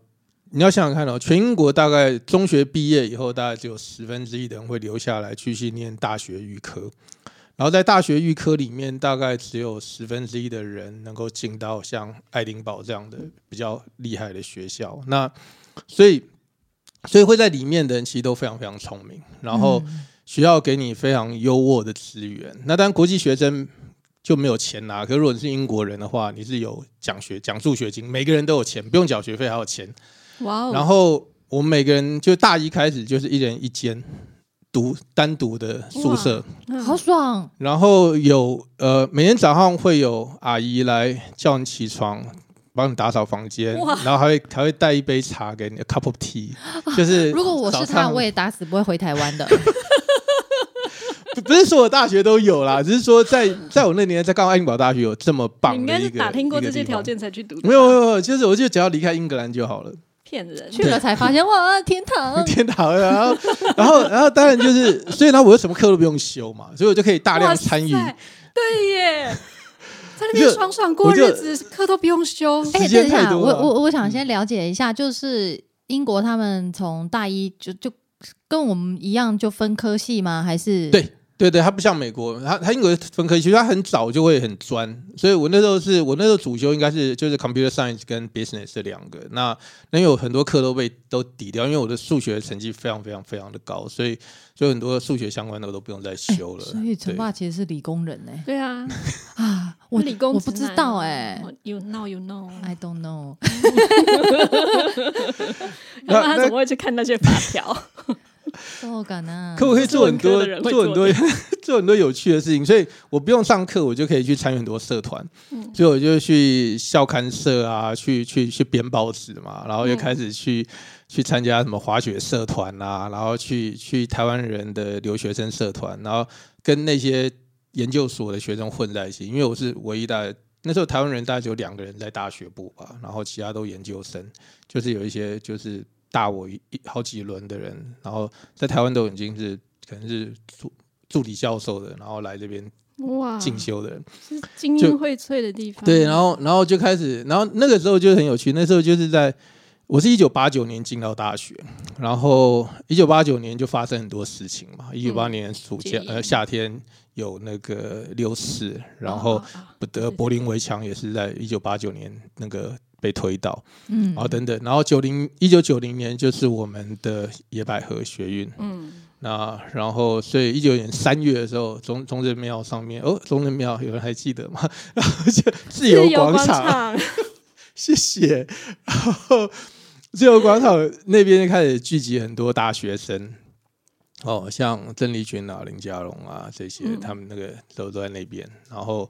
C: 你要想想看哦，全英国大概中学毕业以后，大概只有十分之一的人会留下来继续念大学预科，然后在大学预科里面，大概只有十分之一的人能够进到像爱丁堡这样的比较厉害的学校。那所以，所以会在里面的人其实都非常非常聪明，然后学校给你非常优渥的资源。那当然，国际学生就没有钱拿，可是如果你是英国人的话，你是有奖学奖助学金，每个人都有钱，不用缴学费还有钱。
B: 哇哦！
C: 然后我们每个人就大一开始就是一人一间独单独的宿舍，
B: 嗯
A: 好爽，
C: 然后有呃每天早上会有阿姨来叫你起床。帮你打扫房间，
B: 哇
C: 然后还会还会带一杯茶给你，a cup of tea，就是
A: 如果我是他，我也打死不会回台湾的。
C: 不不是所有大学都有啦，只是说在在我那年在刚好爱丁堡大学有这么棒的一个，
B: 你应该是打听过这些条件才去读的，
C: 没有没有没有，就是我就只要离开英格兰就好了。
B: 骗人。
A: 去了才发现，哇，天堂！
C: 天堂，然后，然后，然后，当然就是，所以呢，我有什么课都不用修嘛，所以我就可以大量参与。
B: 对耶，在那边爽爽过日子，课都不用修。
A: 哎，等一下，我我我想先了解一下，就是英国他们从大一就就跟我们一样就分科系吗？还是
C: 对对对，他不像美国，它它英国分科，其实他很早就会很专，所以我那时候是我那时候主修应该是就是 computer science 跟 business 这两个，那那有很多课都被都抵掉，因为我的数学成绩非常非常非常的高，所以所以很多数学相关的我都不用再修了。
A: 所以陈
C: 对
A: 爸其实是理工人呢、
B: 对啊，
A: 啊，我
B: 理工
A: 我不知道哎、
B: You know, you know。
A: I don't know。
B: 然后他怎么会去看那些法条？
A: そうかな。
C: 可我可以做很多
B: 是文科的人会
C: 做很多
B: 做
C: 做很多有趣的事情，所以我不用上课，我就可以去参与很多社团。
B: 嗯
C: 所以我就去校刊社啊，去去去编报纸嘛，然后又
B: 嗯
C: 开始去、去参加什么滑雪社团啊，然后去去台湾人的留学生社团，然后跟那些研究所的学生混在一起，因为我是唯一的。那时候台湾人大概只有两个人在大学部吧，然后其他都研究生，就是有一些就是 大我一一好几轮的人，然后在台湾都已经是可能是助助理教授的，然后来这边
B: 哇，
C: 进修的人。
B: 是精英荟萃的地方。
C: 对，然后然后就开始，然后那个时候就很有趣。那时候就是在我是一九八九年进到大学，然后一九八九年就发生很多事情嘛。一九八年暑假、呃夏天有那个六四，然后不得柏林围墙也是在一九八九年那个被推倒，
A: 嗯
C: 然后等等，然后九零一九九零年就是我们的野百合学运。
B: 嗯，
C: 那然后，所以一九年三月的时候，中中正庙上面哦，中正庙有人还记得吗？然后就自由广
B: 广
C: 场，谢谢。然后自由广场那边就开始聚集很多大学生，哦，像郑丽君啊、林佳龙啊这些，
B: 嗯
C: 他们那个都都在那边。然后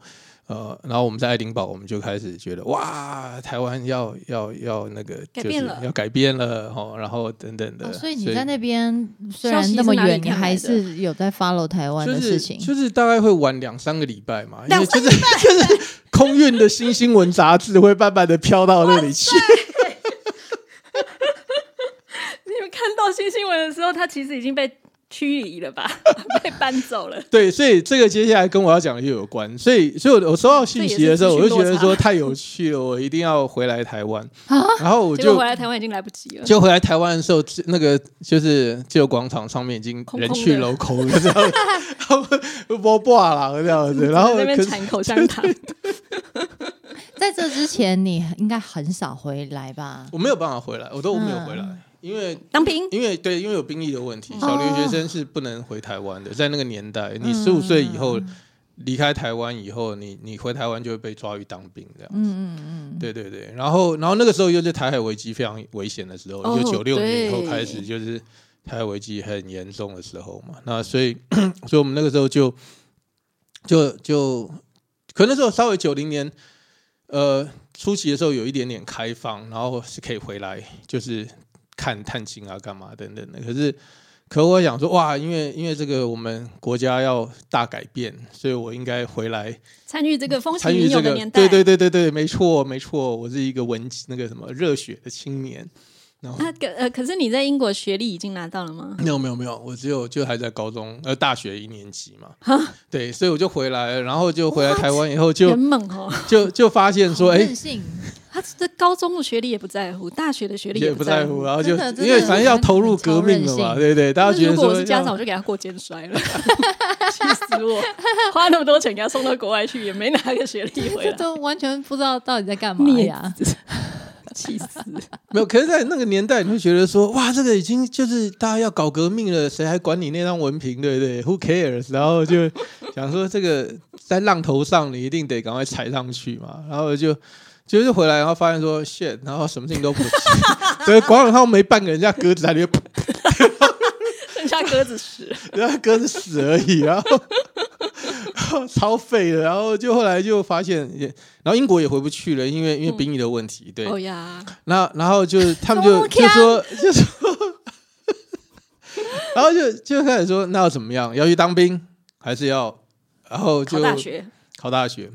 C: 呃，然后我们在爱丁堡，我们就开始觉得哇，台湾要要要那个就是
B: 改变了
C: 要改变了哦，然后等等的。
A: 哦所以你在那边虽然那么远，你还是有在 follow 台湾的事情。
C: 就是大概会晚两三个礼拜嘛，因为就是 就是空运的新新闻杂志会慢慢的飘到那里去。
B: 你们看到新新闻的时候，它其实已经被驱离了吧？被搬走了。
C: 对，所以这个接下来跟我要讲的又有关，所以所以我我收到讯息的时候，我就觉得说太有趣了，我一定要回来台湾。然后我就
B: 回来台湾已经来不及了。
C: 就回来台湾的时候，那个就是自由广场上面已经人去楼空了，这样子，然后波挂了这样子，然后
B: 在那边产口香糖，
A: 在这之前，你应该很少回来吧？
C: 我没有办法回来，我都没有回来，
A: 嗯
C: 因为
B: 当兵
C: 因为对，因为有兵役的问题，
A: 哦
C: 小留学生是不能回台湾的。在那个年代，你十五岁以后
A: 嗯
C: 离开台湾以后，你你回台湾就会被抓去当兵这样。
A: 嗯嗯嗯，
C: 对对对，然后然后那个时候又是台海危机非常危险的时候，
B: 哦
C: 就九六年以后开始就是台海危机很严重的时候嘛。那所以 所以我们那个时候就就就可能那时候稍微九零年呃初期的时候有一点点开放，然后是可以回来就是看探亲啊干嘛等等的。可是可我想说哇，因为因为这个我们国家要大改变，所以我应该回来。
B: 参与这个风起
C: 参与这个
B: 云涌的年，代。
C: 对对对对对，没错没错，我是一个文那个什么热血的青年。然后
B: 那个呃，可是你在英国学历已经拿到了吗？
C: 没有没有没有，我只有就还在高中呃大学一年级嘛，对，所以我就回来，然后就回来台湾以后就
B: 很猛哦，
C: 就就发现说，哎、
A: 任性，
B: 他这高中的学历也不在乎，大学的学历
C: 也
B: 不在
C: 乎，然后就因为反正要投入革命了嘛，对不对？大家觉得
B: 如果我是家长，我就给他过肩摔了，气死我！花那么多钱给他送到国外去，也没拿个学历回
A: 这
B: 来，
A: 都完全不知道到底在干嘛
B: 孽
A: 呀？
B: 子，气死！
C: 没有，可是，在那个年代，你会觉得说，哇，这个已经就是大家要搞革命了，谁还管你那张文凭，对不对？Who cares？然后就想说，这个在浪头上，你一定得赶快踩上去嘛。然后就就是回来，然后发现说，shit，然后什么事情都不是，所以，广场上没半个人，家鸽子在那边，
B: 剩下鸽子屎，
C: 人家鸽子屎而已，然后。然后超废的，然后就后来就发现也，然后英国也回不去了，因为因为兵役的问题，对，
B: 哦呀，
C: 那然后就是他们就就说就说，然后就 就开始说那要怎么样？要去当兵还是要？然后就
B: 考大学。
C: 考大学，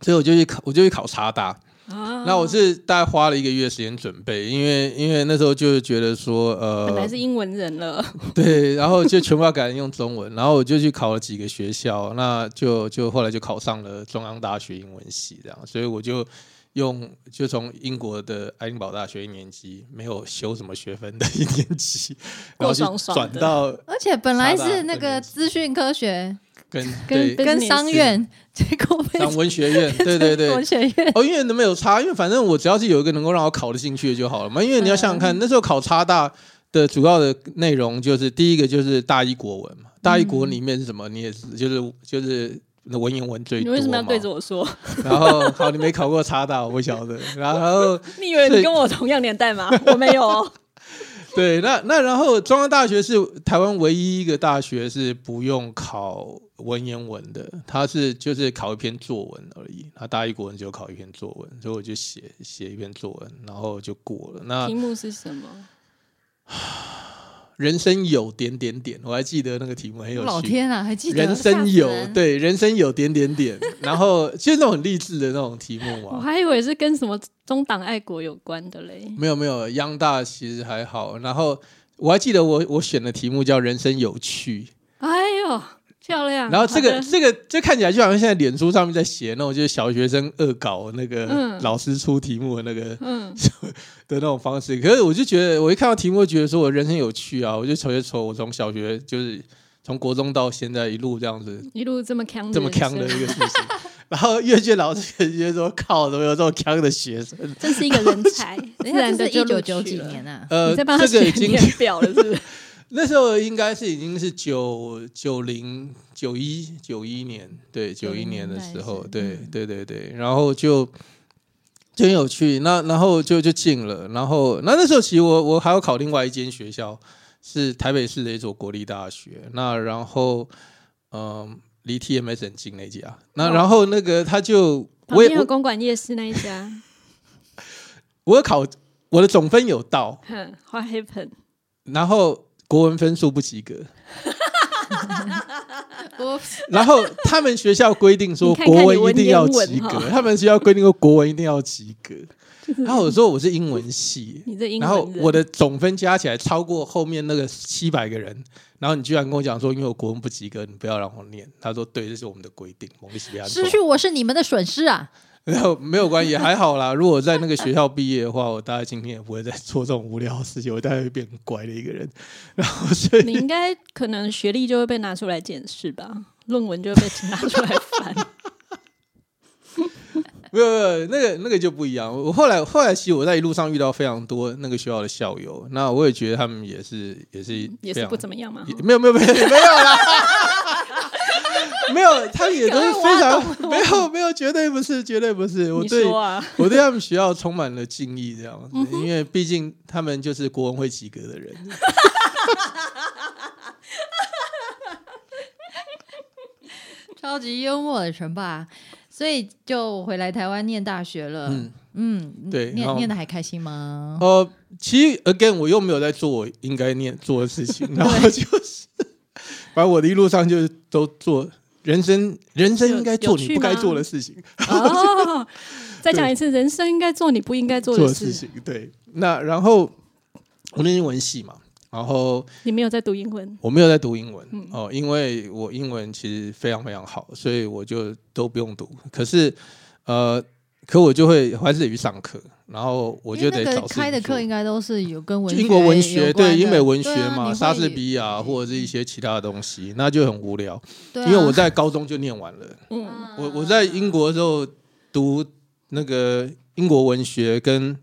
C: 所以我就去考，我就去考插大。
B: 啊，
C: 那我是大概花了一个月时间准备，因为因为那时候就觉得说呃，
B: 本来是英文人了，
C: 对，然后就全部要改成用中文，然后我就去考了几个学校，那就就后来就考上了中央大学英文系这样，所以我就用就从英国的爱丁堡大学一年级没有修什么学分的一年级，然后去
B: 爽爽的
C: 转到
A: 而且本来是那个资讯科学
C: 跟
B: 跟
A: 跟商院，结果被
C: 上文学院，对 对对，
A: 文学院
C: 哦，因为没有差，因为反正我只要是有一个能够让我考得进去的就好了嘛。因为你要想想看，那时候考差大的主要的内容就是第一个就是大一国文嘛，大一国文里面是什么？你也是就是就是文言文最多。
B: 你为什么要对着我说？
C: 然后好，你没考过差大，我不晓得。然后
B: 你以为你跟我同样年代吗？我没有哦。
C: 对，那那然后中央大学是台湾唯一一个大学是不用考文言文的，它是就是考一篇作文而已。那大一国文只有考一篇作文，所以我就写写一篇作文，然后就过了。那
B: 题目是什么？
C: 人生有点点点，我还记得那个题目很有趣。
A: 老天啊，还记得
C: 人生有对人生有点点点，然后就是那种很励志的那种题目嘛。
B: 我还以为是跟什么中党爱国有关的嘞。
C: 没有没有，央大其实还好。然后我还记得我我选的题目叫人生有趣，
B: 哎呦，漂亮！
C: 然后这个这个这看起来就好像现在脸书上面在写那种就是小学生恶搞那个
B: 嗯
C: 老师出题目的那个
B: 嗯，
C: 的那种方式。可是我就觉得，我一看到题目，就觉得说我人生有趣啊！我就瞅一瞅，我从小学就是从国中到现在一路这样子
B: 一路这么强，
C: 这么强的一个事情。然后阅卷老师也觉得说：“靠，怎么有这么强的学生
B: 真是一个人才，自
A: 人家
B: 然的
A: 这是一九九几年
B: 啊。
A: 啊？”，
C: 呃，
B: 你在帮他写
C: 这个已经
B: 年表了，是不是？
C: 那时候应该是已经是九九零九一九一年，对九一
A: 90
C: 年的时候，对
A: 嗯
C: 对对对，然后就就很有趣，那然后就就进了，然后那那时候其实我我还要考另外一间学校，是台北市的一所国立大学，那然后嗯。离 TMS 很近那家，那
B: 哦
C: 然后那个他就我也有
B: 公馆夜市那一家。
C: 我 考我的总分有到，
B: 哼，What happened？
C: 然后国文分数不及格，
A: 我
C: 然后他们学校规定说国文一定要及格，他们学校规定说国文一定要及格。然后我说我是英文系，
B: 你这英
C: 然后我的总分加起来超过后面那个七百个人，然后你居然跟我讲说，因为我国文不及格，你不要让我念。他说对，这是我们的规定，蒙利西比亚
A: 失去我是你们的损失啊！
C: 然后没有关系，还好啦。如果在那个学校毕业的话，我大概今天也不会再做这种无聊的事情，我大概会变很乖的一个人。然后所以
B: 你应该可能学历就会被拿出来检视吧，论文就会被拿出来翻。
C: 没有没有，那个那个就不一样。我后来后来，其实我在一路上遇到非常多那个学校的校友，那我也觉得他们也是也是
B: 也是不怎么样嘛。
C: 也没有没有没有没有啦，没有，他们也都是非常没有没有，绝对不是绝对不是。我
B: 你
C: 对
B: 啊，
C: 我对他们学校充满了敬意，这样子，因为毕竟他们就是国文会及格的人。
A: 超级幽默的陈爸，所以就回来台湾念大学了。
C: 嗯
A: 嗯，
C: 对
A: 念念的还开心吗？
C: 呃，其实 again 我又没有在做我应该念做的事情，然后就是，反正我的一路上就是都做人生人生应该做你不该做的事情，
B: 哦，再讲一次，人生应该做你不应该做的事。
C: 情。对，那然后我念英文系嘛，然后
B: 你没有在读英文，
C: 我没有在读英文、
B: 嗯
C: 哦，因为我英文其实非常非常好，所以我就都不用读。可是呃，可我就会还是得去上课，然后我就得找
A: 开的课应该都是有跟文
C: 就英国文学对英美文学嘛，
A: 你
C: 莎士比亚或者是一些其他的东西，那就很无聊。
A: 对啊
C: 因为我在高中就念完了，
B: 嗯，
C: 我我在英国的时候读那个英国文学跟。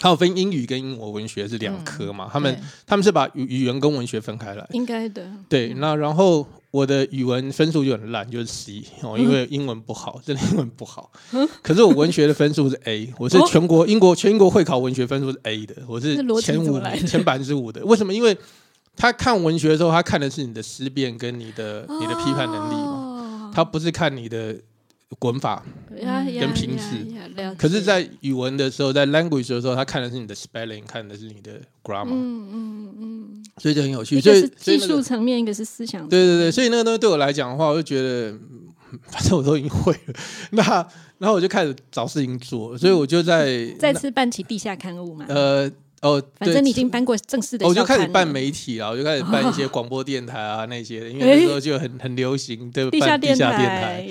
C: 它有分英语跟英国文学是两科嘛，他们他们是把语语言跟文学分开来。
B: 应该的。
C: 对，那然后我的语文分数就很烂，就是 C 哦，因为英文不好，真的英文不好。可是我文学的分数是 A，我是
B: 哦
C: 全国英国全英国会考文学分数是 A 的，我是前五前百分之五的。为什么？因为他看文学的时候，他看的是你的思辨跟你的你的批判能力嘛，
B: 嘛
C: 他不是看你的滚法。跟平
B: 呀
C: 视
B: 呀了解
C: 可是，在语文的时候，在 language 的时候，他看的是你的 spelling，看的是你的 grammar，、
B: 嗯嗯嗯，
C: 所以就很有趣。所以
B: 技术层面，一个是思想。
C: 对对对，，所以那个东西对我来讲的话，我就觉得，嗯反正我都已经会了。那然后我就开始找事情做，所以我就在
B: 再次办起地下刊物嘛。
C: 呃哦，
B: 反正你已经搬过正式的
C: 我就开始办媒体了，我就开始办一些广播电台啊那些的，因为那时候就很很流行的
B: 地下
C: 电
B: 台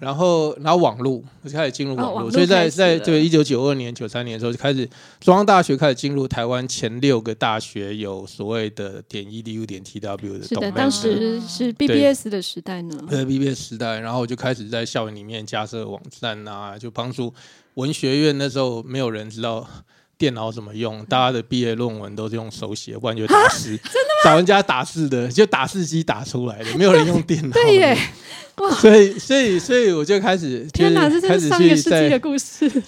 C: 然后，然后网络，我就开始进入网络，所以在在这个一九九二年、九三年的时候，就开始中央大学开始进入台湾前六个大学有所谓的点 edu 点 tw 的
B: 是的，当时是 BBS 的时代呢。
C: 对 BBS 时代，然后我就开始在校园里面架设网站啊，就帮助文学院那时候没有人知道电脑怎么用，大家的毕业论文都是用手写，不然就打字，真的找人家打字的，就打字机打出来的，没有人用电脑。
B: 对耶，
C: 所以所以所以我就开始，
B: 天哪，这是
C: 就是开始去
B: 上一个世纪的
C: 在
B: 故事。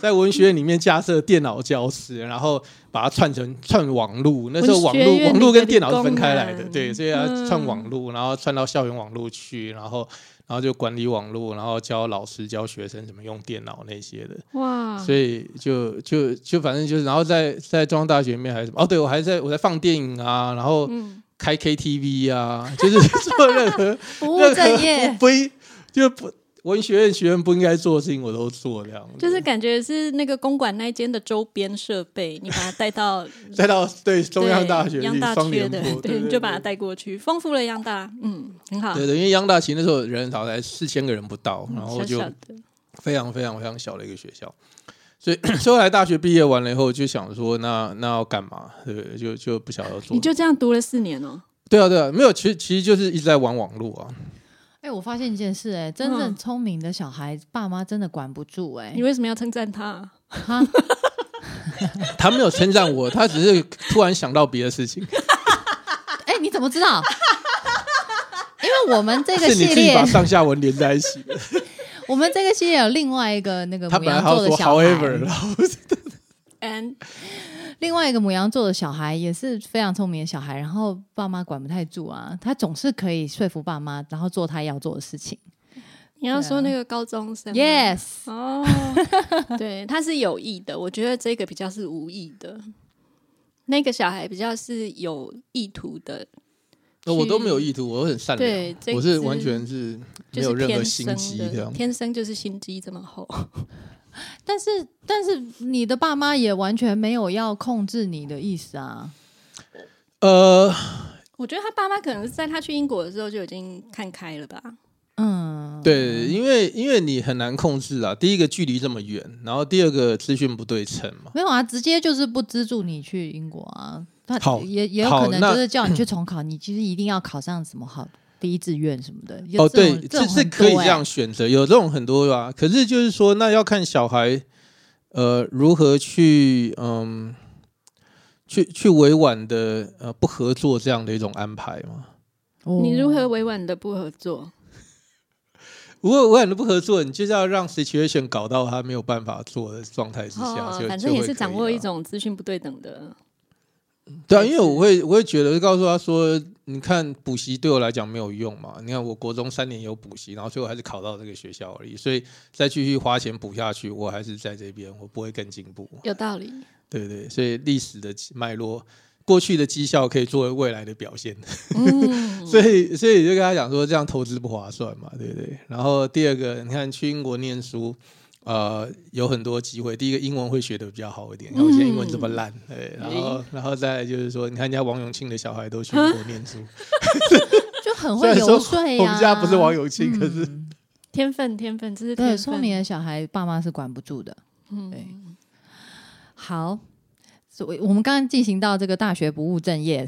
C: 在文学院里面架设电脑教室，然后把它串成串网路。那时候网络
B: 文学院
C: 网路跟电脑是分开来的，
B: 男。
C: 对，所以要
B: 嗯。
C: 串网路，然后串到校园网路去，然后然后就管理网络，然后教老师教学生怎么用电脑那些的。
B: 哇，
C: 所以就就就反正就是，然后在在中央大学里面还是什么哦，对我还在我在放电影啊，然后
B: 嗯，
C: 开 KTV 啊，就是 做任何
A: 不务正业，
C: 不背就不文学院学院不应该做的事情我都做这样，
B: 就是感觉是那个公馆那一间的周边设备，你把它带到
C: 带到对中央大学
B: 央大缺的，
C: 播，
B: 对，你就把它带过去，丰富了央大，嗯，很好，
C: 对对，因为央大其实那时候人少才四千个人不到，然后就非常非常非常小的一个学校，所以 所以后来大学毕业完了以后就想说，那那要干嘛？对？就就不晓得要做
B: 你。就这样读了四年哦，
C: 对啊对啊，没有，其实其实就是一直在玩网络啊。
A: 哎、我发现一件事、哎，真正
B: 嗯
A: 聪明的小孩，爸妈真的管不住、哎
B: 你，为什么要称赞他？
A: 哈，
C: 他没有称赞我，他只是突然想到别的事情，
A: 哎、你怎么知道？因为我们这个
C: 是你
A: 系列
C: 自己把，上下文连在一起的。
A: 我们这个系列有另外一个那个
C: 他本来还要说 however，然后
B: and
A: 另外一个母羊座的小孩也是非常聪明的小孩，然后爸妈管不太住啊，他总是可以说服爸妈，然后做他要做的事情。
B: 你要说那个高中生
A: Yes，
B: 哦，对，他是有意的，我觉得这个比较是无意的，那个小孩比较是有意图的，
C: 呃我都没有意图，我很善良，我是完全是没有任何心机的。
B: 天生就是心机这么厚。
A: 但是但是你的爸妈也完全没有要控制你的意思啊。
C: 呃，
B: 我觉得他爸妈可能是在他去英国的时候就已经看开了吧。
A: 嗯，
C: 对，因为因为你很难控制啊。第一个距离这么远，然后第二个资讯不对称嘛。
A: 没有啊，直接就是不资助你去英国啊。他
C: 好
A: 也也有可能就是叫你去重考，你其实一定要考上什么好第一志愿什么的。
C: 哦，对，
A: 这
C: 是是可以这样选择，有这种很多吧。可是就是说，那要看小孩呃如何去嗯去去委婉的呃不合作这样的一种安排嘛。
A: 哦
B: 你如何委婉的不合作？
C: 如果委婉的不合作，你就是要让 situation 搞到他没有办法做的状态之下，
B: 哦
C: 就，
B: 反正也是掌握一。种资讯不对等的。
C: 对啊，因为我
B: 是
C: 会我会觉得告诉他说，你看补习对我来讲没有用嘛。你看我国中三年有补习，然后最后还是考到这个学校而已，所以再继续花钱补下去，我还是在这边，我不会更进步。
B: 有道理，
C: 对对，所以历史的脉络，过去的绩效可以作为未来的表现。
B: 嗯，
C: 所以所以就跟他讲说，这样投资不划算嘛，对不对？然后第二个，你看去英国念书，呃，有很多机会。第一个，英文会学的比较好一点，然后我现在英文这么烂，对，然后然后再来就是说，你看人家王永庆的小孩都去英国念书，
A: 就很会游说呀。
C: 我们家不是王永庆，可是。
A: 嗯
B: 天分，天分，这是
A: 对
B: 天分。
A: 聪明的小孩，爸妈是管不住的。
B: 嗯。
A: 对。好，所以我们刚刚进行到这个大学不务正业，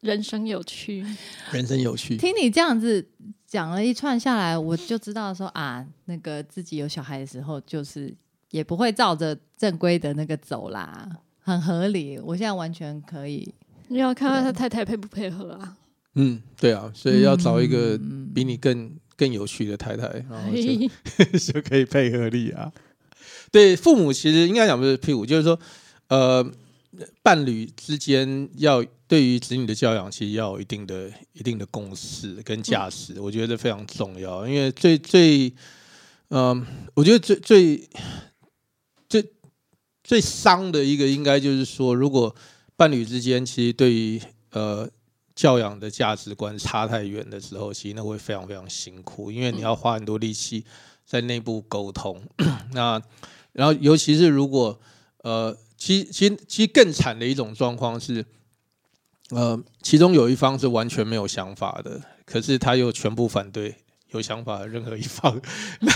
B: 人生有趣，
C: 人生有趣。
A: 听你这样子讲了一串下来，我就知道说啊，那个自己有小孩的时候，就是也不会照着正规的那个走啦，很合理。我现在完全可以，
B: 你要看看他太太配不配合啊？
C: 嗯，对啊，所以要找一个
A: 嗯
C: 比你更更有趣的太太，然后就 就可以配合你啊。对，父母其实应该讲不是屁股，就是说，呃，伴侣之间要对于子女的教养，其实要有一定的一定的共识跟价值，我觉得非常重要。因为最最，嗯、我觉得最最最最伤的一个，应该就是说，如果伴侣之间其实对于呃教养的价值观差太远的时候，其实那会非常非常辛苦，因为你要花很多力气在内部沟通。那然后尤其是如果呃，其其其实更惨的一种状况是，呃，其中有一方是完全没有想法的，可是他又全部反对有想法的任何一方。那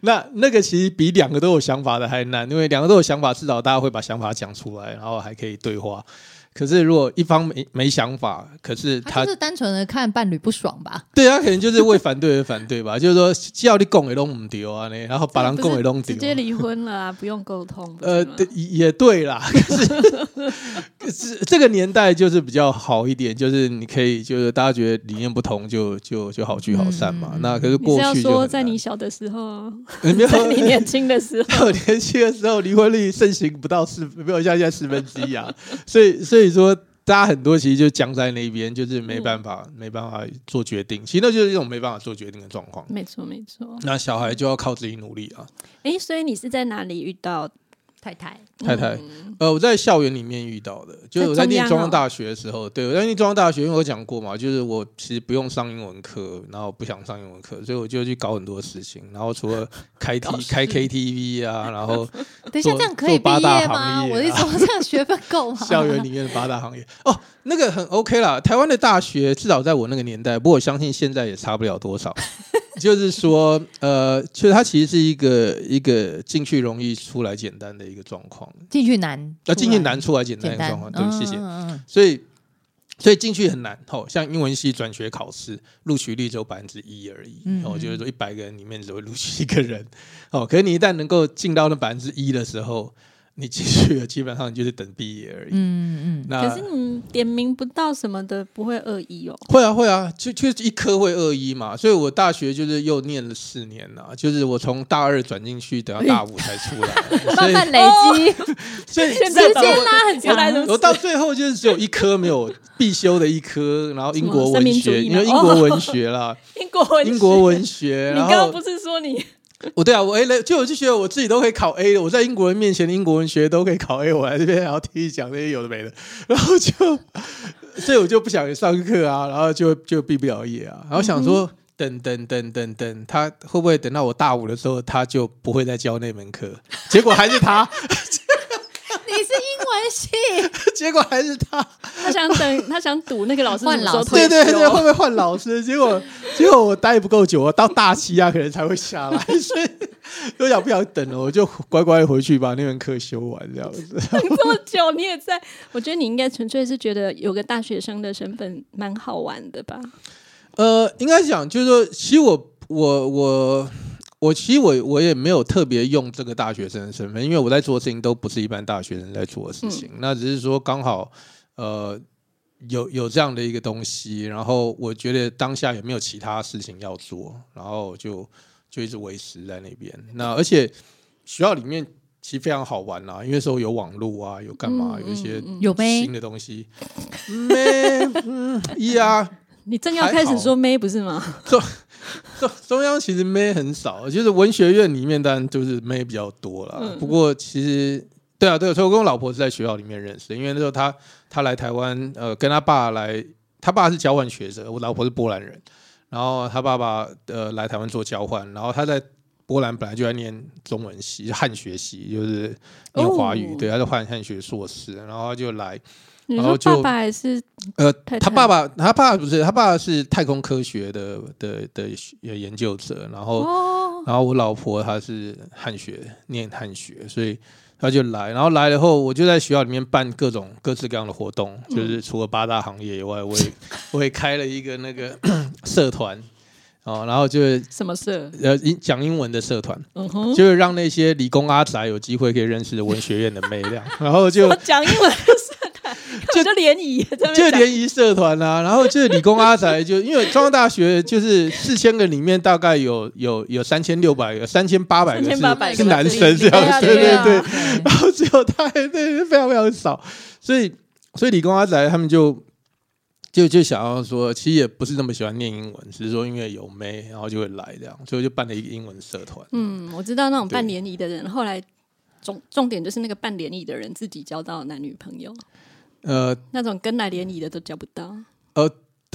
C: 那那个其实比两个都有想法的还难，因为两个都有想法，至少大家会把想法讲出来，然后还可以对话。可是如果一方没没想法，可是他
A: 他就是单纯的看伴侣不爽吧？
C: 对他可能就是为反对而反对吧，就是说叫你供也弄不丢啊，呢，然后把人
B: 不是
C: 供也弄丢。
B: 直接离婚了啊，不用沟通。
C: 呃，也对啦，可是可是这个年代就是比较好一点，就是你可以就是大家觉得理念不同就就就好聚好散嘛。
A: 嗯
C: 那可是
B: 你是要
C: 过去就
B: 说在你小的时候，
C: 你没有
B: 在你年轻的时候，
C: 年轻的时候离婚率盛行不到四，没有像现在四分之一啊，所以所以说大家很多其实就僵在那边，就是没办法、没办法做决定，其实那就是一种没办法做决定的状况。
B: 没错没错。
C: 那小孩就要靠自己努力啊。
B: 哎，所以你是在哪里遇到
A: 太太，
C: 太太，
B: 嗯
C: 呃，我在校园里面遇到的，就是我在念
B: 中央
C: 大学的时候，对我在念中央大学，因为我讲过嘛，就是我其实不用上英文课，然后不想上英文课，所以我就去搞很多事情，然后除了开 T 开 KTV 啊，然后
A: 等一下 这样可以毕
C: 做八大
A: 业吗？
C: 行业啊
A: 我一说这样学分够吗？
C: 校园里面的八大行业哦，那个很 OK 啦。台湾的大学至少在我那个年代，不过我相信现在也差不了多少。就是说，呃，其实它其实是一个一个进去容易出来简单的一个状况，
A: 进去难，
C: 要进去难出来简单
A: 简单
C: 的状况。，对，谢谢。所以所以进去很难，哦，像英文系转学考试录取率只有百分之一而已，
A: 嗯
C: 哦，就是说一百个人里面只会录取一个人，哦，可是你一旦能够进到那百分之一的时候，你进去了，基本上你就是等毕业而已。
A: 嗯嗯
C: 那
B: 可是你点名不到什么的，不会恶意哦。
C: 会啊会啊，就就一科会恶意嘛，所以我大学就是又念了四年呐、就是我从大二转进去，等到大五才出来，
A: 慢慢累积，
C: 所以
B: 现在
A: 时间拉很长。
B: 此
C: 我到最后就是只有一科没有必修的一科，然后英国文学，
B: 命主义吗
C: 因为英国文学啦，
B: 英国文学
C: 英国文学，
B: 你刚刚不是说你
C: 我对啊，我 A 了，就我就觉得我自己都可以考 A 的，我在英国人面前的英国文学都可以考 A，我来这边还要听你讲那些有的没的，然后就，所以我就不想上课啊，然后就就毕不了业啊，然后想说。等等等等等，他会不会等到我大五的时候，他就不会再教那门课？结果还是他，
A: 文系，
C: 结果还是他。
B: 他想等，他想赌那个老师
A: 换老师
C: 对对对，会不会换老师？结果结果我待不够久，我到大七啊，可能才会下来，所以 我想不想等了，我就乖乖回去把那门课修完，这样子。
B: 这么久，你也在？我觉得你应该纯粹是觉得有个大学生的身份蛮好玩的吧？
C: 呃，应该讲就是说，其实我我我我其实我我也没有特别用这个大学生的身份，因为我在做的事情都不是一般大学生在做的事情，那只是说刚好呃有有这样的一个东西，然后我觉得当下也没有其他事情要做，然后就就一直维持在那边。那而且学校里面。其实非常好玩啦，因为那时候有网络啊，有干嘛，
B: 嗯
C: 有一些
A: 有
C: 新的东西。没，嗯，呀，
B: 你正要开始说妹不是吗？
C: 中中央其实妹很少，就是文学院里面当然就是妹比较多啦。
B: 嗯
C: 不过其实对啊，对啊，所以我跟我老婆是在学校里面认识的，因为那时候她她来台湾，呃，跟她爸来，她爸是交换学者，我老婆是波兰人，然后她爸爸呃来台湾做交换，然后她在波兰本来就在念中文系、汉学系，就是念华语，
B: 哦
C: 对，他就换汉学硕士，然后她就来。
B: 你
C: 然后就
B: 说爸爸还是
C: 呃，他爸爸，他爸爸不是，他爸爸是太空科学的的的研究者，然后、
B: 哦？
C: 然后我老婆她是汉学，念汉学，所以他就来，然后来了后，我就在学校里面办各种各式各样的活动，
B: 嗯
C: 就是除了八大行业以外，我也我也开了一个那个 社团。哦，然后就是
B: 什么社？
C: 呃英讲英文的社团，
B: 嗯哼，
C: 就是让那些理工阿宅有机会可以认识文学院的妹量，然后就
B: 我讲英文 就就联谊，
C: 就联谊社团啊，然后就是理工阿宅，就因为中央大学就是 四千个里面大概有有有三千六百个，三千八百个
B: 3800
C: 是是男生这样，对对
A: 啊
C: 对，然后只有他对对非常非常少，所以所以理工阿宅他们就就就想要说，其实也不是那么喜欢念英文，只是说因为有妹，然后就会来这样，所以就办了一个英文社团。
B: 嗯，我知道那种
C: 对。
B: 办联谊的人，后来重重点就是那个办联谊的人自己交到男女朋友，
C: 呃，
B: 那种跟来连你的都交不到。
C: 呃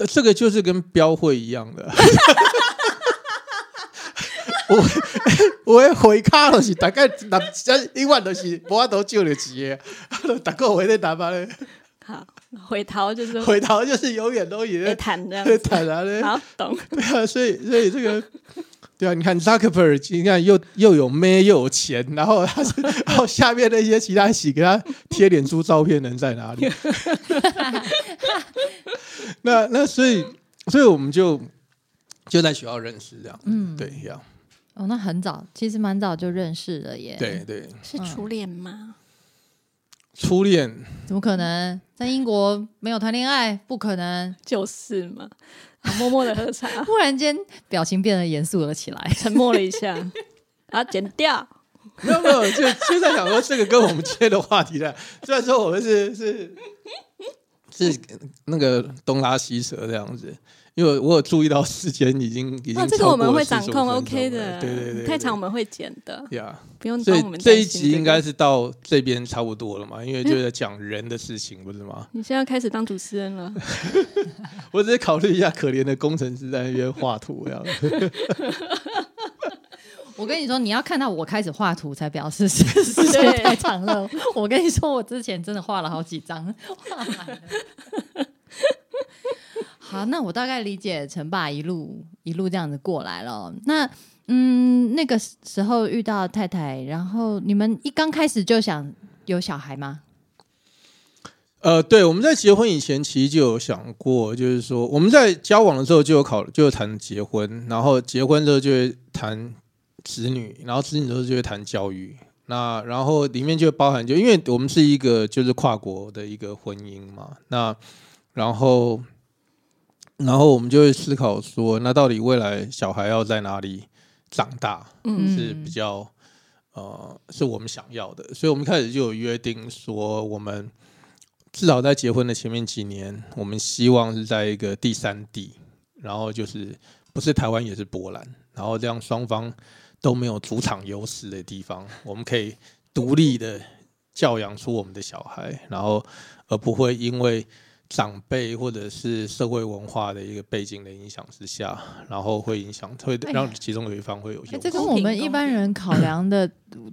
C: 这个就是跟标会一样的。我 有诶回卡就是大概那一万都是无法度借得起的，大个回在打巴咧，
B: 好，回头就是
C: 回头就是永远都
B: 会
C: 也
B: 谈这样
C: 在
B: 子。
C: 谈啊咧。
B: 好，懂。
C: 对啊，所以所以这个，对啊，你看 Zuckerberg，你看又又有妹又有钱，然后他是，然后下面那些其他洗给他贴脸书照片人在哪里？那那所以所以我们就就在学校认识这样，
A: 嗯，
C: 对呀，
A: 哦，那很早，其实蛮早就认识了耶。
C: 对，对，
B: 是初恋吗？
C: 初恋
A: 怎么可能在英国没有谈恋爱？不可能！
B: 就是嘛。好默默的喝茶，
A: 忽然间表情变得严肃了起来。
B: 沉默了一下，然 后剪掉。
C: 没有没有，就就在想说这个跟我们今天的话题的，虽然说我们是是是那个东拉西扯这样子。因为我有注意到时间已经已经
B: 哦，这个
C: 超过了
B: 我们会掌控
C: 分
B: ，OK 的。
C: 对对对，
B: 太长我
C: 对
B: 们会剪的，
C: 呀。
B: 不用
C: 所以
B: 帮我们
C: 这一集应该是到这边差不多了嘛，因为就在讲人的事情，不是吗？
B: 你现在要开始当主持人了。
C: 我只是考虑一下可怜的工程师在那边画图这样。
A: 我跟你说，你要看到我开始画图才表示时时间太长了。我跟你说，我之前真的画了好几张，画满了。好，那我大概理解陈爸一路一路这样子过来了。那嗯，那个时候遇到太太，然后你们一刚开始就想有小孩吗？
C: 呃，对，我们在结婚以前其实就有想过，就是说我们在交往的时候就有考，就有谈结婚，然后结婚之后就会谈子女，然后子女之后就会谈教育。那然后里面就包含，就因为我们是一个就是跨国的一个婚姻嘛，那然后然后我们就会思考说，那到底未来小孩要在哪里长大？
B: 嗯
C: 是比较呃是我们想要的，所以我们一开始就有约定说，我们至少在结婚的前面几年，我们希望是在一个第三地，然后就是不是台湾也是波兰，然后这样双方都没有主场优势的地方，我们可以独立的教养出我们的小孩，然后而不会因为长辈或者是社会文化的一个背景的影响之下，然后会影响会
A: 哎
C: 让其中有一方会有优势。
A: 哎这跟我们一般人考量的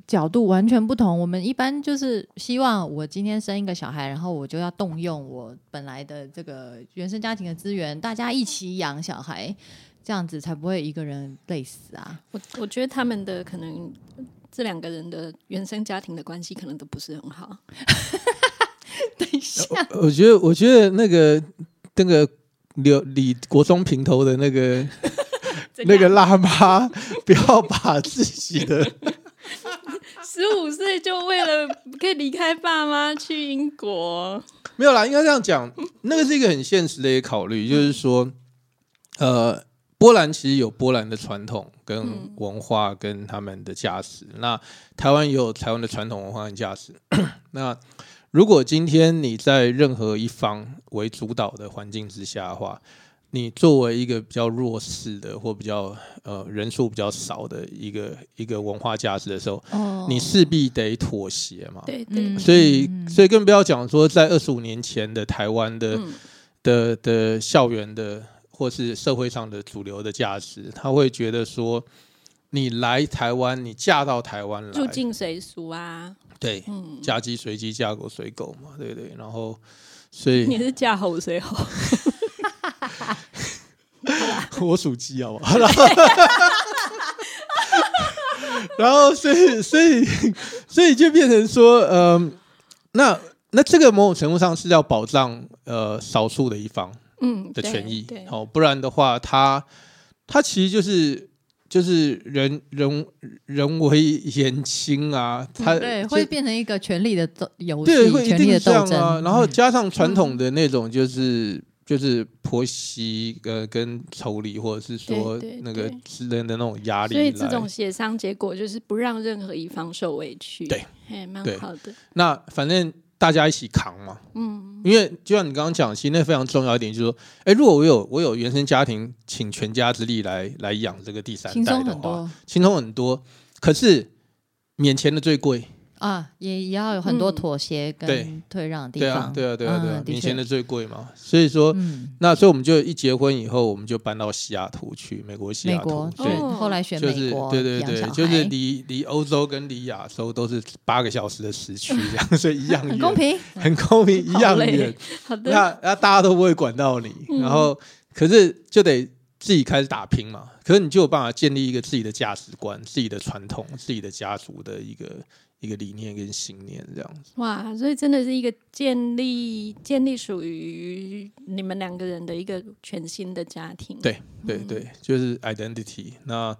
A: 角度完全不同。我们一般就是希望我今天生一个小孩，然后我就要动用我本来的这个原生家庭的资源，大家一起养小孩，这样子才不会一个人累死啊。
B: 我我觉得他们的可能这两个人的原生家庭的关系可能都不是很好。
A: 等一下，
C: 我觉得，我觉得那个那个刘李国中平头的那个 那个辣妈，不要把自己的
B: 十五岁就为了可以离开爸妈去英国，
C: 没有啦，应该这样讲，那个是一个很现实的一个考虑，就是说，呃，波兰其实有波兰的传统跟
B: 嗯。
C: 文化跟他们的价值，那台湾也有台湾的传统文化跟价值。那如果今天你在任何一方为主导的环境之下的话，你作为一个比较弱势的或比较呃人数比较少的一个一个文化价值的时候，
A: 哦。
C: 你势必得妥协嘛。
B: 对对，
A: 嗯
C: 所以，
A: 嗯。
C: 所以更不要讲说，在二十五年前的台湾的、
B: 嗯，
C: 的的校园的，或是社会上的主流的价值，他会觉得说，你来台湾，你嫁到台湾来，
B: 入境随俗啊，
C: 对，
B: 嗯，
C: 嫁鸡随鸡，嫁狗随狗嘛，对不对？然后，所以
B: 你是嫁猴随猴，
C: 我属鸡好不好？然后，然后，所以，所以，所以就变成说，嗯、那那这个某种程度上是要保障呃少数的一方。
B: 嗯
C: 的权益
B: 对，，
C: 哦，不然的话，他他其实就是就是人人人为言轻啊，他
A: 嗯对，会变成一个权力的斗游
C: 对
A: 戏，权力
C: 会一定
A: 的斗争。
C: 是这样啊，然后
A: 嗯
C: 加上传统的那种就是。就是婆媳呃跟妯娌，或者是说
B: 对对
C: 那个人的那种压力
B: 所以，这种协商结果就是不让任何一方受委屈，
C: 对，
B: 哎，蛮
C: 对。
B: 好的，
C: 那反正大家一起扛嘛。
B: 嗯，
C: 因为就像你刚刚讲，其实那非常重要一点，就是说，哎，如果我有我有原生家庭，请全家之力来来养这个第三代的话。轻松很多。可是免钱的最贵，
A: 啊，也也要有很多
B: 嗯
A: 妥协
C: 对
A: 跟退让的地方
C: 对啊。，对啊，对啊，对啊
A: 嗯，的确
C: 领钱的最贵嘛，所以说。
A: 嗯，
C: 那所以我们就一结婚以后，我们就搬到西雅图去，美国西雅图，
A: 对，后来选
C: 就是
A: 美国
C: 对对对，就是离离欧洲跟离亚洲都是八个小时的时区，这样 所以一样远，
A: 很公，平。
C: 很公平，一样远。
B: 好的，
C: 那那大家都不会管到你，
B: 嗯
C: 然后可是就得自己开始打拼嘛。可是你就有办法建立一个自己的价值观、自己的传统、自己的家族的一个一个理念跟信念，这样子。
B: 哇，所以真的是一个建立建立属于你们两个人的一个全新的家庭。
C: 对对对，就是 identity 那。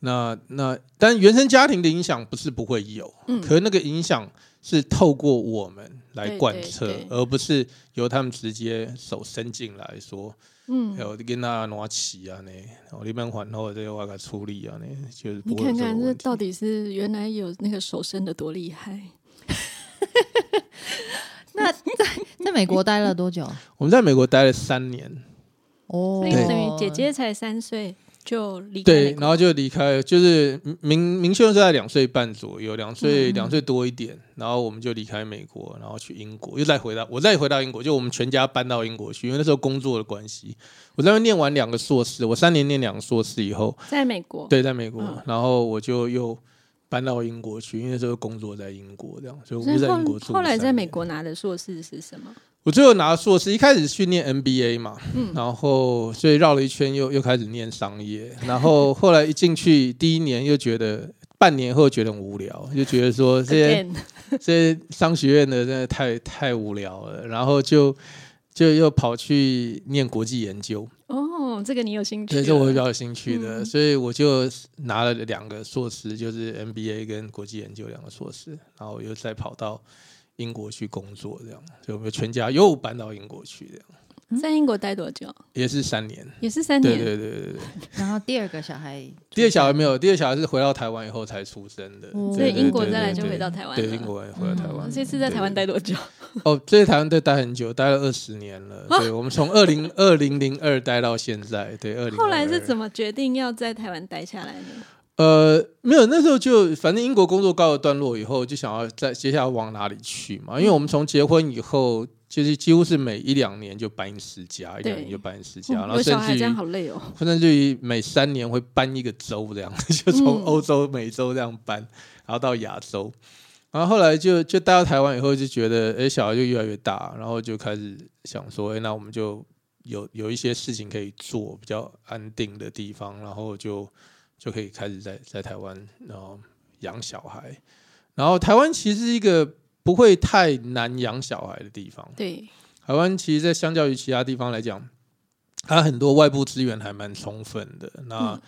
C: 那那，但原生家庭的影响不是不会有，
B: 嗯
C: 可是那个影响是透过我们来
B: 对对
C: 贯彻
B: 对，
C: 而不是由他们直接手伸进来说，
B: 嗯。
C: 还有跟他拿起啊呢，我那边还后这个我给处理啊呢，就是
B: 你看看这到底是原来有那个手伸的多厉害。
A: 那在在美国待了多久？
C: 我们在美国待了三年，
A: 哦。
B: 等于姐姐才三岁就离开
C: 对，然后就离开了，就是明明秀是在两岁半左右，两岁
A: 嗯。
C: 两岁多一点，然后我们就离开美国，然后去英国，又再回到我再回到英国，就我们全家搬到英国去，因为那时候工作的关系，我在那边念完两个硕士，我三年念两个硕士以后，
B: 在美国，
C: 对，在美国，
B: 嗯。
C: 然后我就又搬到英国去，因为那时候工作在英国，这样，所以我就在英国住
B: 后后来在美国拿的硕士是什么？
C: 我最后拿硕士，一开始去念 MBA 嘛，
B: 嗯。
C: 然后所以绕了一圈又又开始念商业，然后后来一进去第一年又觉得半年后觉得很无聊，就觉得说这些 这些商学院的真的太太无聊了，然后就就又跑去念国际研究，
B: 哦，这个你有兴趣对？
C: 这是我比较有兴趣的，
B: 嗯。
C: 所以我就拿了两个硕士，就是 MBA 跟国际研究两个硕士，然后又再跑到英国去工作，这样，所以我们全家又搬到英国去，这样
B: 在英国待多久？
C: 也是三年。
B: 也是三
C: 对
B: 年。
C: 对对对对，
A: 然后第二个小孩，
C: 第二小孩没有，第二小孩是回到台湾以后才出生的，
B: 所以英国
C: 对对对
B: 再来就回到台湾
C: 对，
B: 了
C: 英国回到台湾。
B: 这次在台湾待多久？
C: 哦，这在台湾待待很久，待了二十年了。对，我们从二零二零零二待到现在，对，二零。
B: 后来是怎
C: 么？
B: 么决定要在台湾待下来呢？
C: 呃，没有，那时候就反正英国工作告了段落以后，就想要在接下来往哪里去嘛？因为我们从结婚以后，就是几乎是每一两年就搬一次家，一两年就搬一次家，然后甚至于
B: 好累哦。
C: 甚至于每三年会搬一个州这样，就从
B: 嗯
C: 欧洲、美洲这样搬，然后到亚洲，然后后来就就带到台湾以后，就觉得哎、小孩就越来越大，然后就开始想说，哎、那我们就有有一些事情可以做，比较安定的地方，然后就就可以开始在在台湾然后养小孩，然后台湾其实是一个不会太难养小孩的地方，
B: 对，
C: 台湾其实，在相较于其他地方来讲，它很多外部资源还蛮充分的。那、
B: 嗯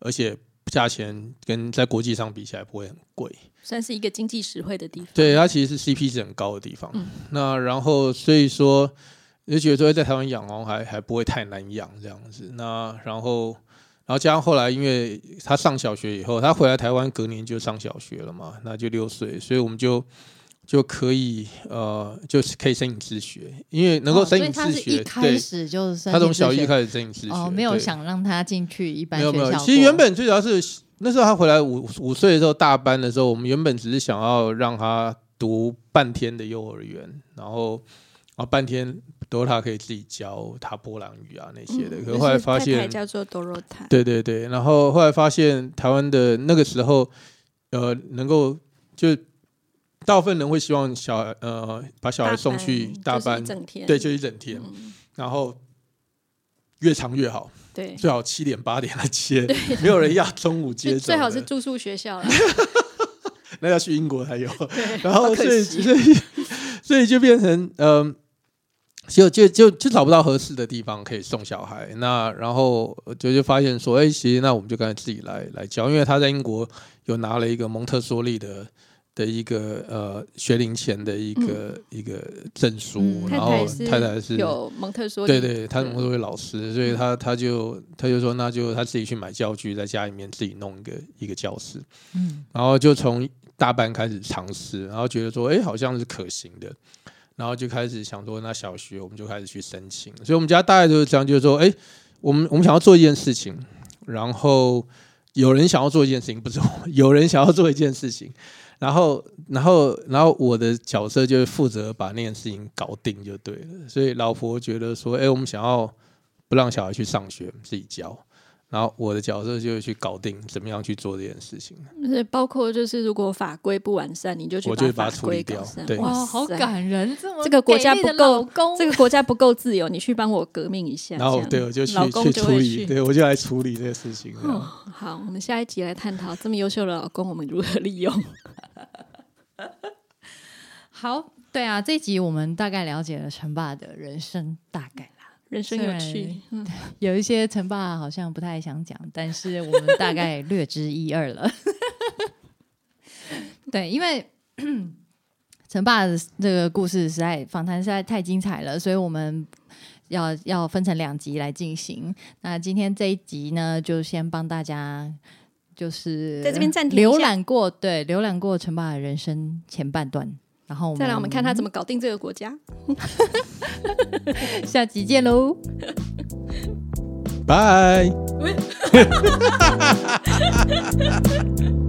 C: 而且价钱跟在国际上比起来不会很贵。
B: 算是一个经济实惠的地方。
C: 对，它其实是 CP 值很高的地方。
B: 嗯
C: 那然后所以说，就觉得说在台湾养哦，还还不会太难养这样子。那然后。然后加上后来，因为他上小学以后，他回来台湾隔年就上小学了嘛，那就六岁，所以我们就就可以呃，就是可以申请自学，因为能够
A: 哦
C: 申请自学，
A: 一开
C: 对，
A: 始就是
C: 他从小一开始申请自学，
A: 哦，没有想让他进去一般
C: 没有没有，
A: 学校。
C: 其实原本最主要是那时候他回来五五岁的时候，大班的时候，我们原本只是想要让他读半天的幼儿园，然后然后半天都他可以自己教他波兰语啊那些的，
B: 嗯
C: 可是后来发现，
B: 叫做 Dorota，
C: 对对对，然后后来发现台湾的那个时候，呃，能够就大部分人会希望小孩呃把小孩送去大
B: 就是
C: 班，
B: 一整天，
C: 对，就一整天，
B: 嗯
C: 然后越长越好。
B: 对，
C: 最好七点八点来接，没有人要中午接走，
B: 最好是住宿学校了。
C: 那要去英国才有。然后所以所以所以就变成嗯。就就就就找不到合适的地方可以送小孩，那然后就就发现说，哎、其实那我们就干脆自己来来教，因为他在英国有拿了一个蒙特梭利的的一个呃学龄前的一个、一个证书，
A: 嗯
C: 然后
B: 太太是有蒙特梭利，
C: 对对，他是蒙特梭利老师，所以他他就他就说，那就他自己去买教具，在家里面自己弄一个一个教室，
A: 嗯，
C: 然后就从大班开始尝试，然后觉得说，哎，好像是可行的，然后就开始想说，那小学我们就开始去申请，所以我们家大概就是这样，就是说，哎，我们我们想要做一件事情，然后有人想要做一件事情，不是我，有人想要做一件事情，然后然后然后我的角色就是负责把那件事情搞定就对了。所以老婆觉得说，哎，我们想要不让小孩去上学，自己教。然后我的角色就去搞定怎么样去做这件事情。
B: 就是包括就是如果法规不完善，你就去
C: 我就把
B: 法
C: 它处理掉
B: 规改善。
C: 对
B: 哇
A: 哇，好！感人！这么
B: 这个国家不够这个国家不够自由，你去帮我革命一下。
C: 然后对我就去去处理，对我就来处理这个事情。这样
B: 哦，好，我们下一集来探讨这么优秀的老公，我们如何利用。
A: 好，对啊，这一集我们大概了解了陈爸的人生大概啦。
B: 人生有趣，嗯，
A: 有一些陈爸好像不太想讲，但是我们大概 略知一二了。对，因为 陈爸的这个故事实在访谈实在太精彩了，所以我们要要分成两集来进行。那今天这一集呢，就先帮大家就是
B: 在这边暂停
A: 浏览过，对，浏览过陈爸的人生前半段。然后
B: 再来我们看他怎
A: 么
B: 么搞定这个国家。
A: 下集见喽。
C: 拜。